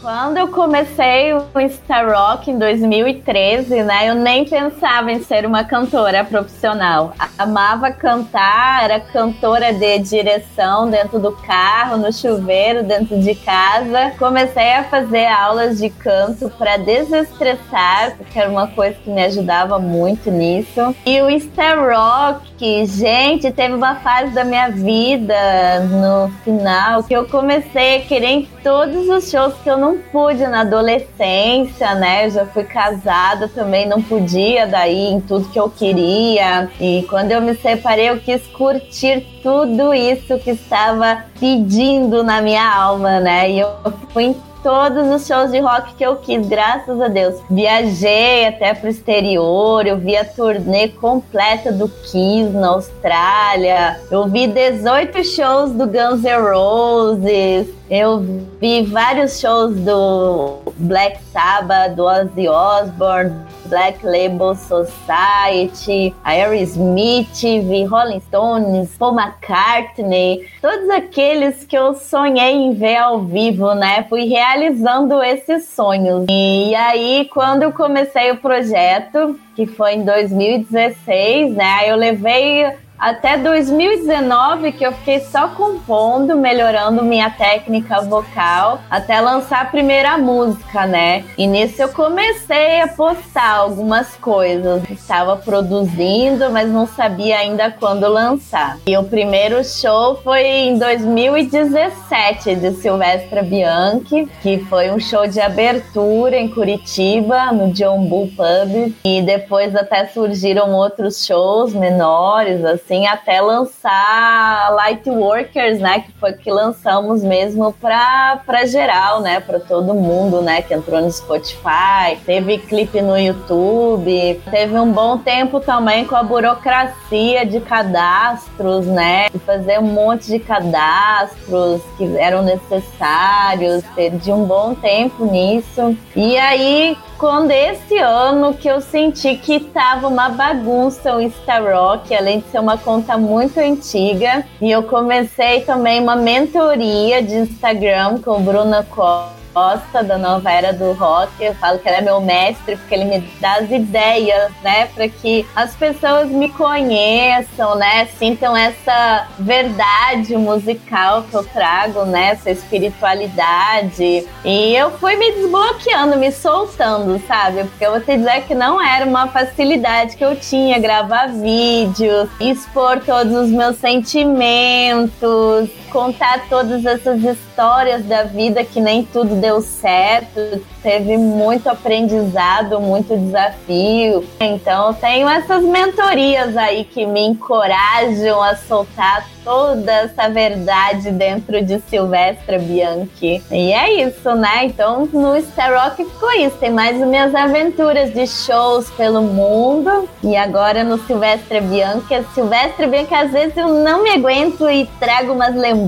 S9: Quando eu comecei o Insta Rock em 2013, né, eu nem pensava em ser uma cantora profissional. Amava cantar, era cantora de direção dentro do carro, no chuveiro, dentro de casa. Comecei a fazer aulas de canto para desestressar, porque era uma coisa que me ajudava muito nisso. E o Insta Rock, gente, teve uma fase da minha vida no final que eu comecei a querer em todos os shows que eu não pude na adolescência, né? Eu já fui casada também, não podia daí em tudo que eu queria. E quando eu me separei, eu quis curtir tudo isso que estava pedindo na minha alma, né? E eu fui em todos os shows de rock que eu quis, graças a Deus. Viajei até pro exterior, eu vi a turnê completa do Kiss na Austrália. Eu vi 18 shows do Guns N' Roses. Eu vi vários shows do Black Sabbath, do Ozzy Osbourne, Black Label Society, Aerosmith, Rolling Stones, Paul McCartney, todos aqueles que eu sonhei em ver ao vivo, né? Fui realizando esses sonhos. E aí, quando eu comecei o projeto, que foi em 2016, né? Eu levei até 2019 que eu fiquei só compondo, melhorando minha técnica vocal, até lançar a primeira música, né? E nisso eu comecei a postar algumas coisas. Estava produzindo, mas não sabia ainda quando lançar. E o primeiro show foi em 2017 de Silvestra Bianchi, que foi um show de abertura em Curitiba, no John Bull Pub. E depois até surgiram outros shows menores, assim assim, até lançar Lightworkers, né? Que foi que lançamos mesmo pra, pra geral, né? Pra todo mundo, né? Que entrou no Spotify, teve clipe no YouTube, teve um bom tempo também com a burocracia de cadastros, né? De fazer um monte de cadastros que eram necessários, perdi um bom tempo nisso. E aí, quando esse ano que eu senti que tava uma bagunça o Insta Rock, além de ser uma conta muito antiga, e eu comecei também uma mentoria de Instagram com Bruna Costa gosta da nova era do rock. Eu falo que ele é meu mestre porque ele me dá as ideias, né, para que as pessoas me conheçam, né, sintam essa verdade musical que eu trago, né, essa espiritualidade. E eu fui me desbloqueando, me soltando, sabe? Porque eu vou te dizer que não era uma facilidade que eu tinha gravar vídeos, expor todos os meus sentimentos, contar todas essas histórias da vida que nem tudo deu certo, teve muito aprendizado, muito desafio. Então, tenho essas mentorias aí que me encorajam a soltar toda essa verdade dentro de Silvestra Bianchi. E é isso, né? Então, no Star Rock ficou isso. Tem mais as minhas aventuras de shows pelo mundo. E agora no Silvestra Bianchi. A Silvestra Bianchi, às vezes eu não me aguento e trago umas lembranças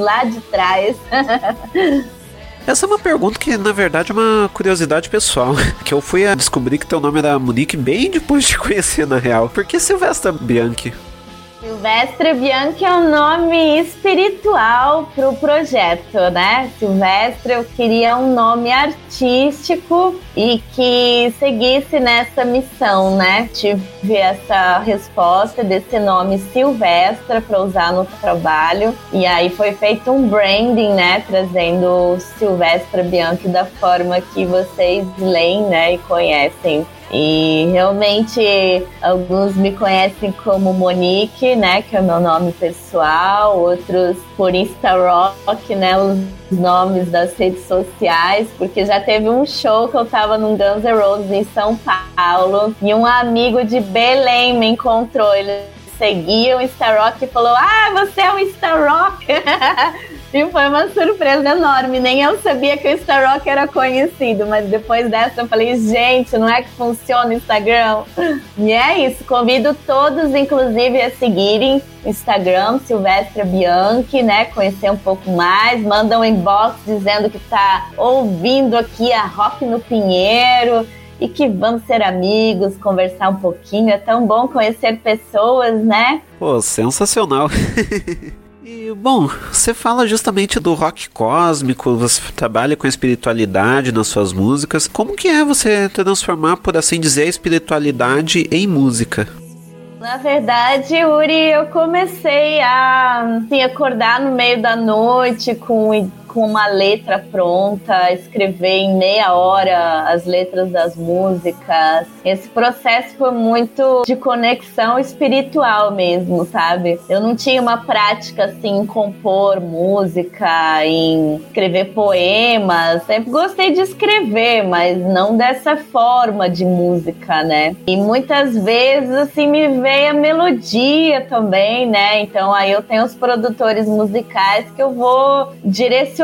S9: lá de trás. *laughs*
S1: Essa é uma pergunta que, na verdade, é uma curiosidade pessoal. *laughs* Que eu fui a descobrir que teu nome era Monique bem depois de conhecer, na real. Por que Silvestra Bianchi?
S9: Silvestre Bianchi é um nome espiritual para o projeto, né? Silvestre, eu queria um nome artístico e que seguisse nessa missão, né? Tive essa resposta desse nome Silvestre para usar no trabalho e aí foi feito um branding, né? Trazendo Silvestre Bianchi da forma que vocês leem, né? E conhecem e realmente alguns me conhecem como Monique, né, que é o meu nome pessoal, outros por Insta Rock, né, os nomes das redes sociais, porque já teve um show que eu tava num Guns N' Roses em São Paulo e um amigo de Belém me encontrou, ele seguia o Insta Rock e falou: "Ah, você é o Insta Rock". *laughs* E foi uma surpresa enorme. Nem eu sabia que o Star Rock era conhecido, mas depois dessa eu falei, gente, não é que funciona o Instagram? E é isso. Convido todos, inclusive, a seguirem Instagram, Silvestre Bianchi, né? Conhecer um pouco mais. Manda um inbox dizendo que tá ouvindo aqui a Rock no Pinheiro e que vamos ser amigos, conversar um pouquinho. É tão bom conhecer pessoas, né?
S1: Pô, sensacional. *laughs* E, bom, você fala justamente do rock cósmico, você trabalha com a espiritualidade nas suas músicas. Como que é você transformar, por assim dizer, a espiritualidade em música?
S9: Na verdade, Uri, eu comecei a assim, acordar no meio da noite com, com uma letra pronta, escrever em meia hora as letras das músicas. Esse processo foi muito de conexão espiritual mesmo, sabe? Eu não tinha uma prática assim em compor música, em escrever poemas. Sempre gostei de escrever, mas não dessa forma de música, né? E muitas vezes assim me veio a melodia também, né? Então aí eu tenho os produtores musicais que eu vou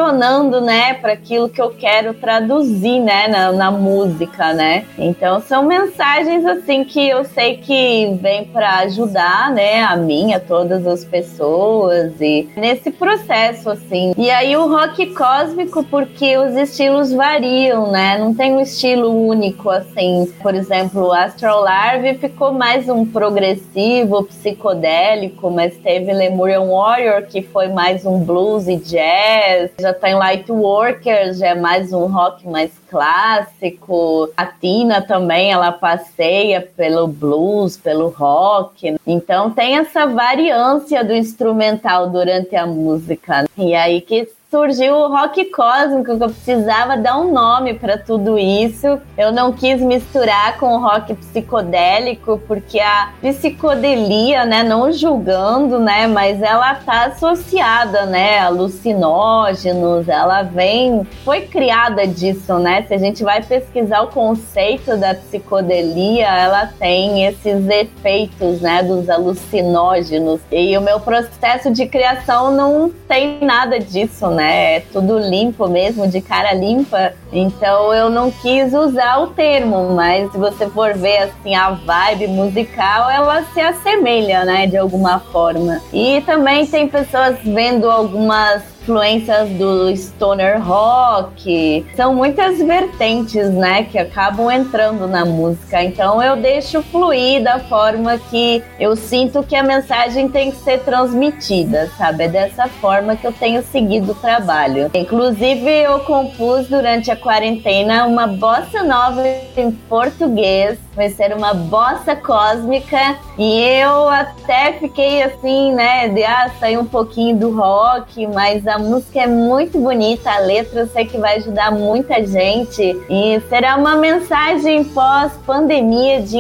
S9: direcionando, né, para aquilo que eu quero traduzir, né, na, na música, né? Então são mensagens assim que eu sei que vem para ajudar, né, a mim, a todas as pessoas e nesse processo assim. E aí o rock cósmico porque os estilos variam, né? Não tem um estilo único assim. Por exemplo, o Astral Larve ficou mais um progressivo, psicodélico, mas teve Lemurian Warrior que foi mais um blues e jazz. Já tem Light Workers, já é mais um rock mais clássico. A Tina também, ela passeia pelo blues, pelo rock. Então tem essa variância do instrumental durante a música. E aí que surgiu o rock cósmico, que eu precisava dar um nome para tudo isso. Eu não quis misturar com o rock psicodélico, porque a psicodelia, né, não julgando, né, mas ela tá associada, né, a alucinógenos, ela vem, foi criada disso, né? Se a gente vai pesquisar o conceito da psicodelia, ela tem esses efeitos, né, dos alucinógenos. E o meu processo de criação não tem nada disso, né? É tudo limpo mesmo, de cara limpa. Então eu não quis usar o termo, mas se você for ver assim a vibe musical, ela se assemelha, né, de alguma forma. E também tem pessoas vendo algumas influências do stoner rock. São muitas vertentes, né, que acabam entrando na música. Então eu deixo fluir da forma que eu sinto que a mensagem tem que ser transmitida, sabe? É dessa forma que eu tenho seguido o trabalho. Inclusive eu compus durante a quarentena uma bossa nova em português vai ser uma bossa cósmica e eu até fiquei assim, né, de ah, sair um pouquinho do rock, mas a música é muito bonita, a letra eu sei que vai ajudar muita gente e será uma mensagem pós-pandemia de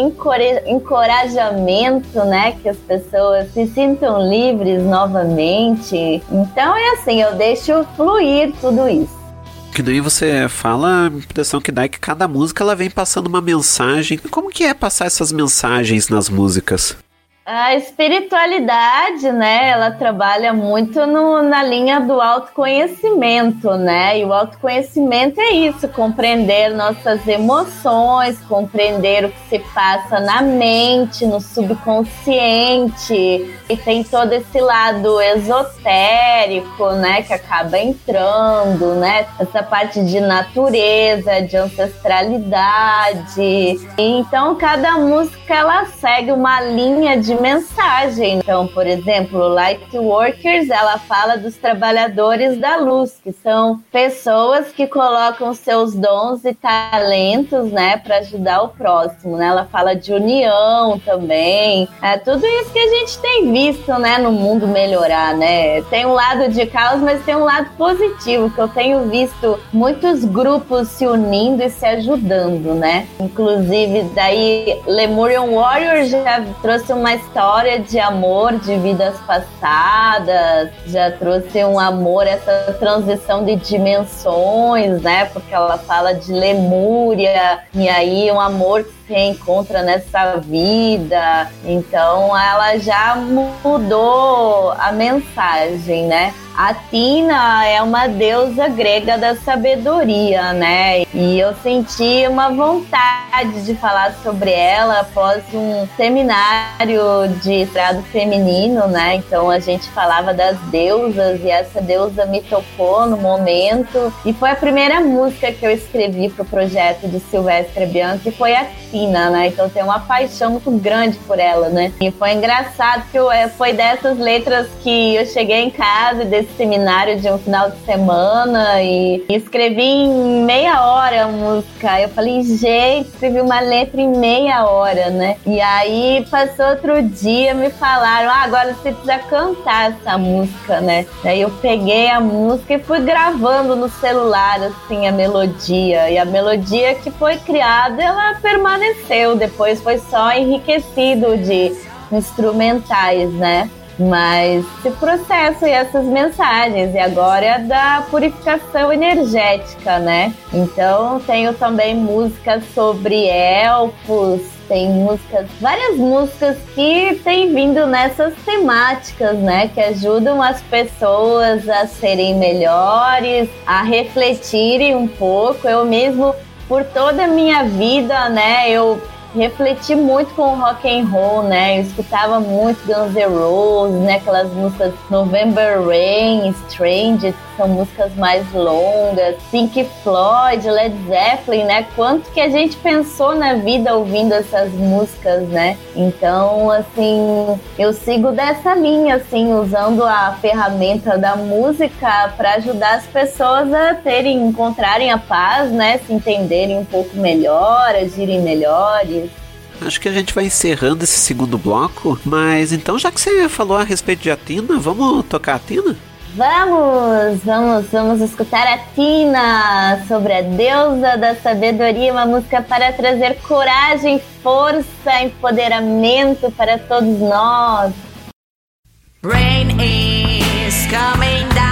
S9: encorajamento, né, que as pessoas se sintam livres novamente. Então é assim, eu deixo fluir tudo isso.
S1: Que daí você fala, a impressão que dá é que cada música ela vem passando uma mensagem. Como que é passar essas mensagens nas músicas?
S9: A espiritualidade, né, ela trabalha muito no, na linha do autoconhecimento, né? E o autoconhecimento é isso, compreender nossas emoções, compreender o que se passa na mente, no subconsciente. E tem todo esse lado esotérico, né, que acaba entrando, né? Essa parte de natureza, de ancestralidade. Então, cada música ela segue uma linha de mensagem. Então, por exemplo, Light Workers, ela fala dos trabalhadores da luz, que são pessoas que colocam seus dons e talentos, né, para ajudar o próximo, né? Ela fala de união também. É tudo isso que a gente tem visto, né, no mundo melhorar, né? Tem um lado de caos, mas tem um lado positivo que eu tenho visto muitos grupos se unindo e se ajudando, né? Inclusive, daí Lemurian Warrior já trouxe uma história de amor de vidas passadas, já trouxe um amor, essa transição de dimensões, né? Porque ela fala de Lemúria, e aí um amor que se reencontra nessa vida. Então ela já mudou a mensagem, né? Atina é uma deusa grega da sabedoria, né? E eu senti uma vontade de falar sobre ela após um seminário de estrado feminino, né? Então a gente falava das deusas e essa deusa me tocou no momento. E foi a primeira música que eu escrevi pro projeto de Silvestre Bianchi, foi a Tina, né? Então tem uma paixão muito grande por ela, né? E foi engraçado que eu, é, foi dessas letras que eu cheguei em casa desse seminário de um final de semana e, e escrevi em meia hora a música. Eu falei, gente, escrevi uma letra em meia hora, né? E aí passou outro dia, me falaram, ah, agora você precisa cantar essa música, né? Daí eu peguei a música e fui gravando no celular, assim, a melodia. E a melodia que foi criada, ela permaneceu. Depois foi só enriquecido de instrumentais, né? Mas esse processo e essas mensagens, e agora é da purificação energética, né? Então tenho também músicas sobre elfos, tem músicas, várias músicas que têm vindo nessas temáticas, né? Que ajudam as pessoas a serem melhores, a refletirem um pouco. Eu mesmo, por toda a minha vida, né? Eu refleti muito com o rock and roll, né? Eu escutava muito Guns N' Roses, né? Aquelas músicas November Rain, Strange, que são músicas mais longas, Pink Floyd, Led Zeppelin, né? Quanto que a gente pensou na vida ouvindo essas músicas, né? Então, assim, eu sigo dessa linha, assim, usando a ferramenta da música para ajudar as pessoas a terem, encontrarem a paz, né? Se entenderem um pouco melhor, agirem melhores.
S1: Acho que a gente vai encerrando esse segundo bloco, mas então já que você falou a respeito de Atina, vamos tocar a Tina?
S9: Vamos, vamos, vamos escutar a Tina sobre a deusa da sabedoria, uma música para trazer coragem, força, empoderamento para todos nós.
S8: Rain is coming down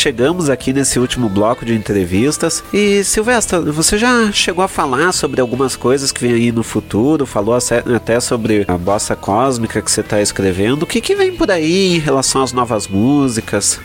S1: chegamos aqui nesse último bloco de entrevistas. E Silvestre, você já chegou a falar sobre algumas coisas que vem aí no futuro, falou até sobre a bossa cósmica que você está escrevendo. O que, que vem por aí em relação às novas músicas?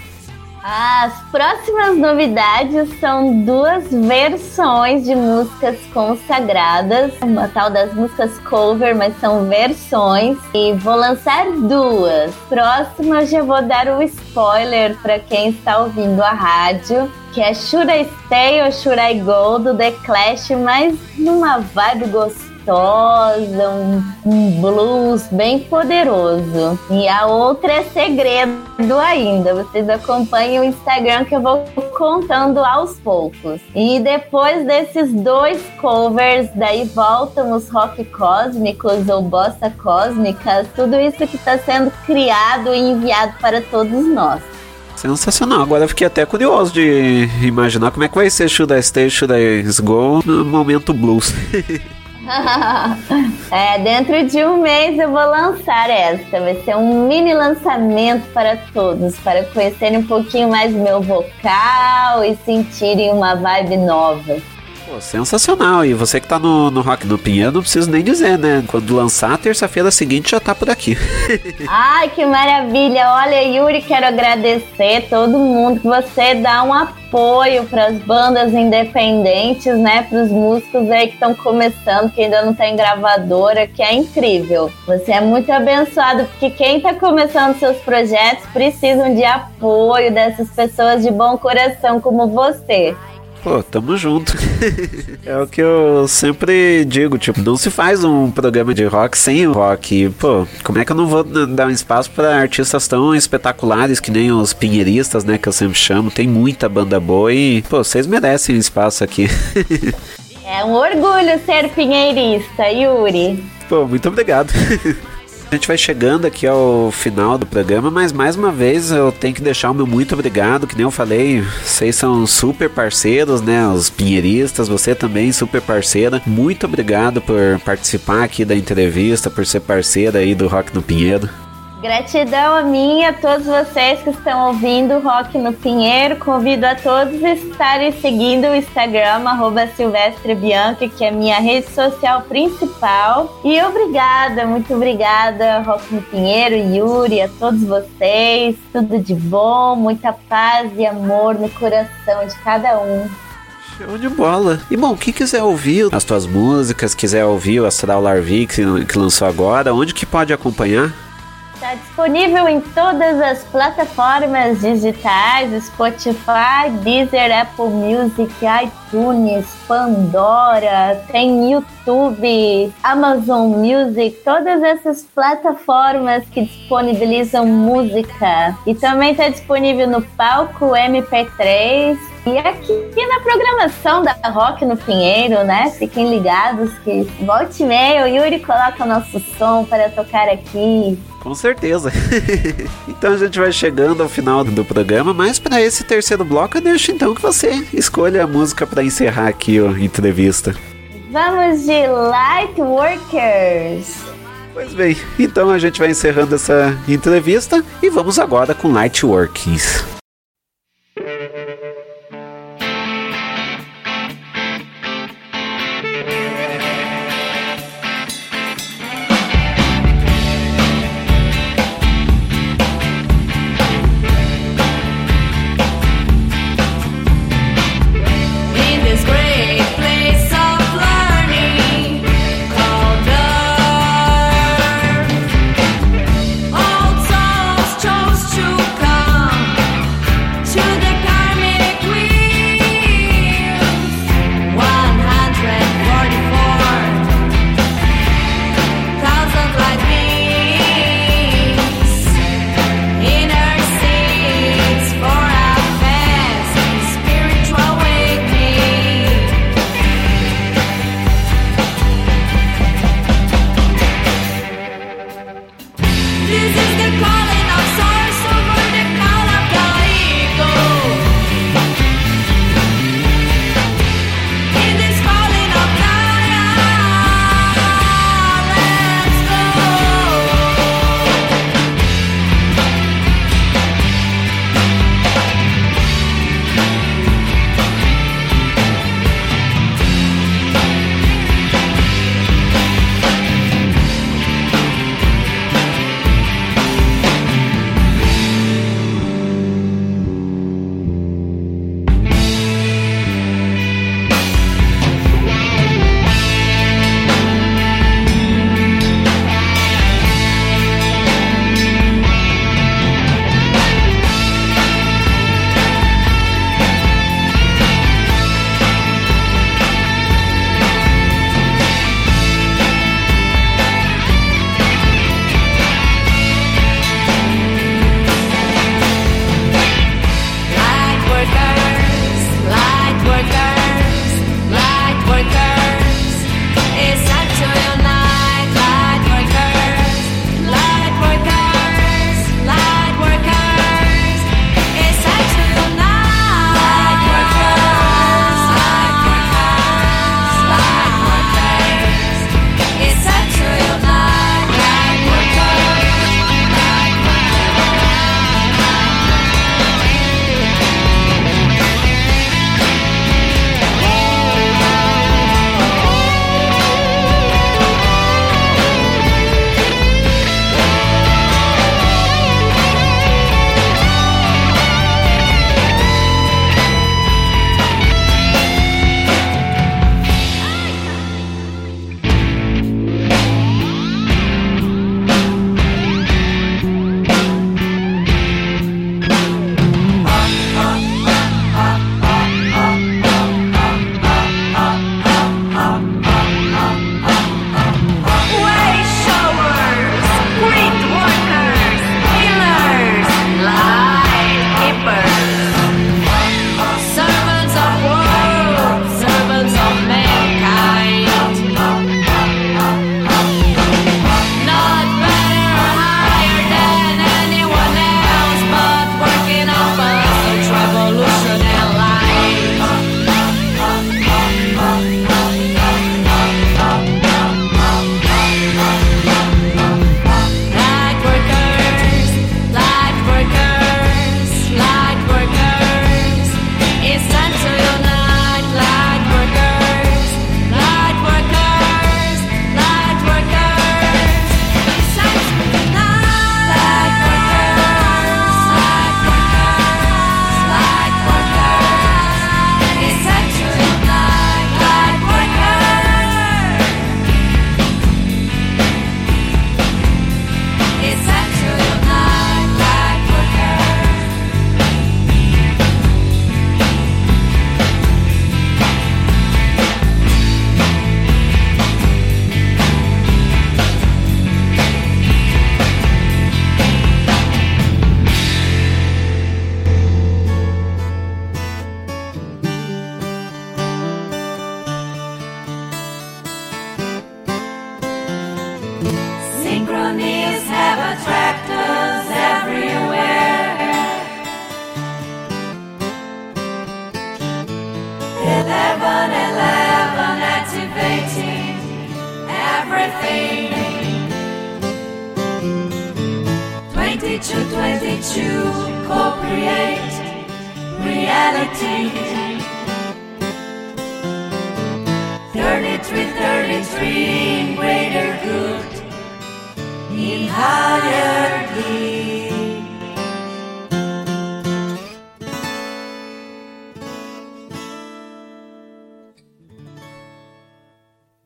S9: As próximas novidades são duas versões de músicas consagradas, uma tal das músicas cover, mas são versões. E vou lançar duas. Próxima já vou dar um spoiler para quem está ouvindo a rádio, que é Should I Stay or Should I Go do The Clash, mas numa vibe gostosa gostosa, um, um blues bem poderoso. E a outra é segredo ainda. Vocês acompanhem o Instagram que eu vou contando aos poucos. E depois desses dois covers, daí voltam os rock cósmicos ou bossa cósmicas, tudo isso que está sendo criado e enviado para todos nós.
S1: Sensacional. Agora eu fiquei até curioso de imaginar como é que vai ser Should I Stay, Should I Go no momento blues. *laughs* *laughs*
S9: é, dentro de um mês eu vou lançar essa. Vai ser um mini lançamento para todos, para conhecerem um pouquinho mais meu vocal e sentirem uma vibe nova.
S1: Pô, sensacional. E você que tá no, no Rock do Pinheiro, não preciso nem dizer, né? Quando lançar, terça-feira seguinte já tá por aqui. *laughs*
S9: Ai, que maravilha. Olha, Yuri, quero agradecer todo mundo que você dá um apoio para as bandas independentes, né? Para os músicos aí que estão começando, que ainda não tem gravadora, que é incrível. Você é muito abençoado, porque quem está começando seus projetos precisam de apoio dessas pessoas de bom coração como você.
S1: Pô, tamo junto. *laughs* é o que eu sempre digo, tipo, não se faz um programa de rock sem o rock. Pô, como é que eu não vou dar um espaço para artistas tão espetaculares que nem os pinheiristas, né, que eu sempre chamo. Tem muita banda boa e, pô, vocês merecem um espaço aqui.
S9: é um orgulho ser pinheirista, Yuri.
S1: Pô, muito obrigado. *laughs* A gente vai chegando aqui ao final do programa, mas mais uma vez eu tenho que deixar o meu muito obrigado, que nem eu falei, vocês são super parceiros, né? Os pinheiristas, você também super parceira. Muito obrigado por participar aqui da entrevista, por ser parceira aí do Rock no Pinheiro.
S9: Gratidão a mim a todos vocês que estão ouvindo Rock no Pinheiro. Convido a todos a estarem seguindo o Instagram, arroba que é minha rede social principal. E obrigada, muito obrigada, Rock no Pinheiro, Yuri, a todos vocês. Tudo de bom, muita paz e amor no coração de cada um.
S1: Show de bola. E bom, quem quiser ouvir as tuas músicas, quiser ouvir o Astral Larvi que, que lançou agora, onde que pode acompanhar?
S9: Está disponível em todas as plataformas digitais: Spotify, Deezer, Apple Music, iTunes, Pandora, tem YouTube, Amazon Music, todas essas plataformas que disponibilizam música. E também está disponível no palco MP3 e aqui na programação da Rock no Pinheiro, né? Fiquem ligados que volte e meia o Yuri coloca o nosso som para tocar aqui.
S1: Com certeza. *laughs* então a gente vai chegando ao final do programa, mas para esse terceiro bloco eu deixo então que você escolha a música para encerrar aqui a entrevista.
S9: Vamos de Light Workers.
S1: Pois bem, então a gente vai encerrando essa entrevista e vamos agora com Light